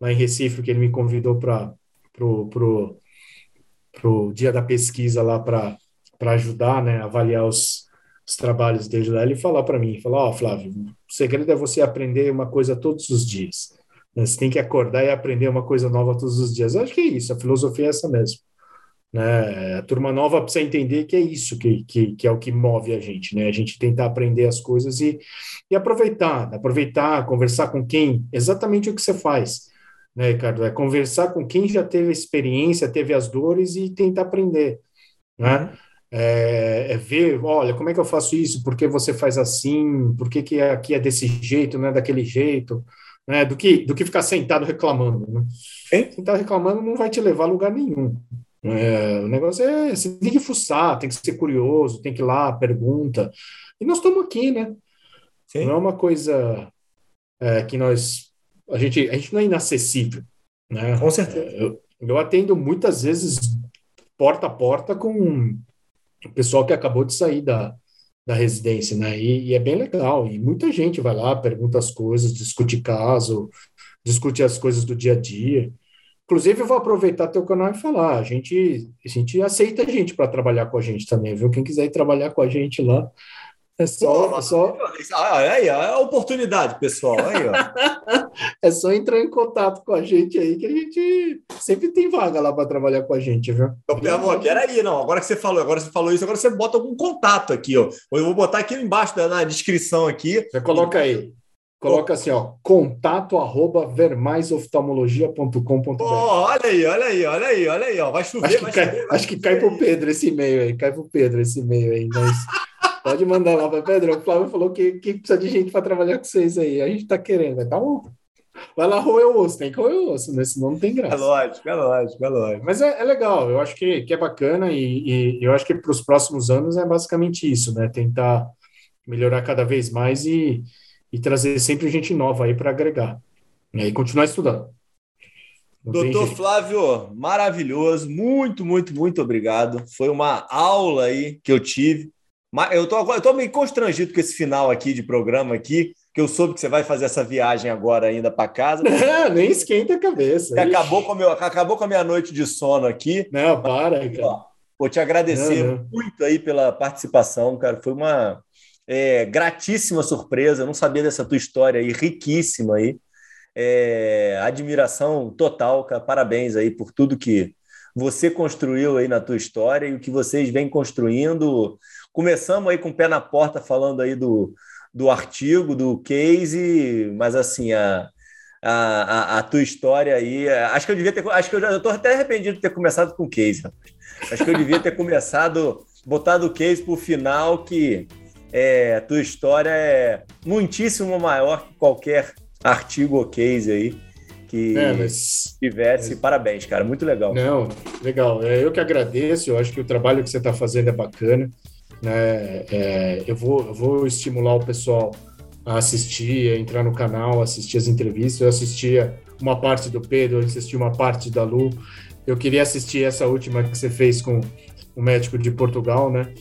lá em Recife que ele me convidou para pro, pro pro dia da pesquisa lá para ajudar, né, avaliar os, os trabalhos dele lá, ele falar para mim, falar, ó, oh, Flávio, o segredo é você aprender uma coisa todos os dias. Né? Você tem que acordar e aprender uma coisa nova todos os dias. Eu acho que é isso, a filosofia é essa mesmo. Né? A turma nova precisa entender que é isso que, que, que, é o que move a gente, né? A gente tentar aprender as coisas e, e aproveitar, aproveitar, conversar com quem, exatamente o que você faz, né, Ricardo? É conversar com quem já teve experiência, teve as dores e tentar aprender, né? Uhum. É, é, ver, olha, como é que eu faço isso? Por que você faz assim? Por que, que aqui é desse jeito, não é daquele jeito? Né? Do, que, do que ficar sentado reclamando. Né? Sentar reclamando não vai te levar a lugar nenhum. É, o negócio é, você tem que fuçar, tem que ser curioso, tem que ir lá, pergunta. E nós estamos aqui, né? Sim. Não é uma coisa é, que nós. A gente, a gente não é inacessível. Né? Com certeza. É, eu, eu atendo muitas vezes porta a porta com o pessoal que acabou de sair da, da residência, né? E, e, é bem legal. E muita gente vai lá, pergunta as coisas, discute caso, discute as coisas do dia a dia. Inclusive, eu vou aproveitar teu canal e falar, a gente, a gente aceita gente para trabalhar com a gente também, viu? Quem quiser ir trabalhar com a gente lá, é só. Pô, é só... Aí, é a oportunidade, pessoal. Aí, ó. *laughs* é só entrar em contato com a gente aí, que a gente sempre tem vaga lá para trabalhar com a gente, viu? Meu amor, peraí, não. Agora que você falou, agora você falou isso, agora você bota algum contato aqui, ó. Eu vou botar aqui embaixo na descrição aqui. Você coloca aí. Coloca assim, ó, contato arroba vermaisoftalmologia.com.br. Oh, olha aí, olha aí, olha aí, olha aí, ó. Vai chover, acho que vai cai, chover. Acho que cai pro Pedro esse e-mail aí, cai pro Pedro esse e-mail aí, mas *laughs* pode mandar lá para Pedro. O Flávio falou que, que precisa de gente para trabalhar com vocês aí. A gente tá querendo, vai tá bom. Vai lá roer o osso, tem que roer o osso, né? Senão não tem graça. É lógico, é lógico, é lógico. Mas é, é legal, eu acho que, que é bacana e, e eu acho que para os próximos anos é basicamente isso, né? Tentar melhorar cada vez mais e, e trazer sempre gente nova aí para agregar. Né? E continuar estudando. Não Doutor Flávio, maravilhoso, muito, muito, muito obrigado. Foi uma aula aí que eu tive. Eu tô, eu tô meio constrangido com esse final aqui de programa aqui, que eu soube que você vai fazer essa viagem agora ainda para casa. Não, *laughs* nem esquenta a cabeça. Acabou com, meu, acabou com a minha noite de sono aqui. Não, para, cara. Vou te agradecer não, não. muito aí pela participação, cara. Foi uma, é, gratíssima surpresa, eu não sabia dessa tua história aí, riquíssima aí. É, admiração total, cara. Parabéns aí por tudo que você construiu aí na tua história e o que vocês vêm construindo. Começamos aí com o pé na porta falando aí do, do artigo, do case, mas assim, a, a, a, tua história aí. Acho que eu devia ter. Acho que eu já estou até arrependido de ter começado com o case. Acho que eu devia ter começado, botado o case para o final, que é, a tua história é muitíssimo maior que qualquer artigo ou case aí que é, mas, tivesse. Parabéns, cara, muito legal. Não, legal. É, eu que agradeço, eu acho que o trabalho que você está fazendo é bacana. Né? É, eu, vou, eu vou estimular o pessoal a assistir, a entrar no canal, assistir as entrevistas. Eu assistia uma parte do Pedro, eu assisti uma parte da Lu. Eu queria assistir essa última que você fez com o médico de Portugal, né?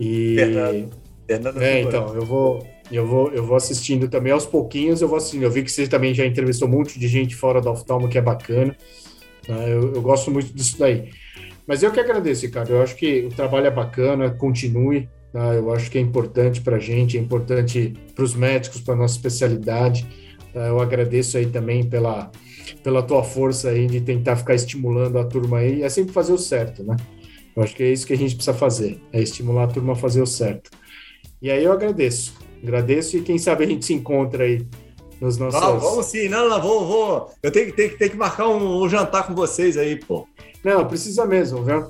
E Verdade. Fernando é, então, eu vou, eu vou, eu vou assistindo também aos pouquinhos, eu vou assistindo. Eu vi que você também já entrevistou um monte de gente fora do oftalmo, que é bacana. Né? Eu, eu, gosto muito disso daí. Mas eu que agradeço, Ricardo. Eu acho que o trabalho é bacana, continue. Tá? Eu acho que é importante para a gente, é importante para os médicos, para a nossa especialidade. Tá? Eu agradeço aí também pela, pela tua força aí de tentar ficar estimulando a turma aí. É sempre fazer o certo, né? Eu acho que é isso que a gente precisa fazer, é estimular a turma a fazer o certo. E aí eu agradeço. Agradeço e quem sabe a gente se encontra aí nos nossos. Não, vamos sim, não, não, vou, vou. Eu tenho, tenho, tenho que marcar um, um jantar com vocês aí, pô. Não, precisa mesmo, viu?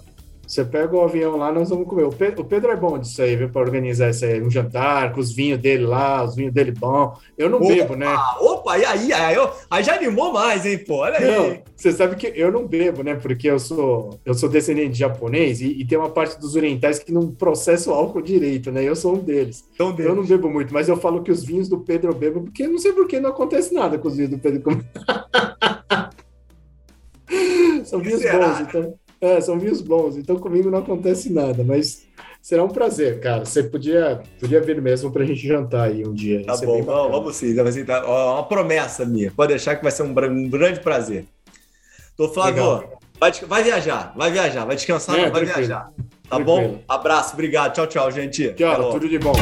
Você pega o avião lá, nós vamos comer. O Pedro, o Pedro é bom disso aí, viu? Para organizar isso aí. Um jantar com os vinhos dele lá, os vinhos dele bom. Eu não opa, bebo, né? Opa, e aí, aí, aí, aí já animou mais, hein, pô? Olha não, aí. Você sabe que eu não bebo, né? Porque eu sou, eu sou descendente de japonês e, e, tem uma parte dos orientais que não processa o álcool direito, né? Eu sou um deles. Então, eu não bebo muito, mas eu falo que os vinhos do Pedro eu bebo porque eu não sei por que não acontece nada com os vinhos do Pedro. *laughs* São vinhos bons, então. É, são vinhos bons, então comigo não acontece nada, mas será um prazer, cara. Você podia, podia vir mesmo para a gente jantar aí um dia. Tá bom, vamos, vamos sim. Vamos Uma promessa minha. Pode deixar que vai ser um, um grande prazer. Tô Flávio. Vai, vai viajar, vai viajar, vai descansar, é, não, vai tranquilo. viajar. Tá tranquilo. bom? Abraço, obrigado. Tchau, tchau, gente. Tchau, tudo de bom.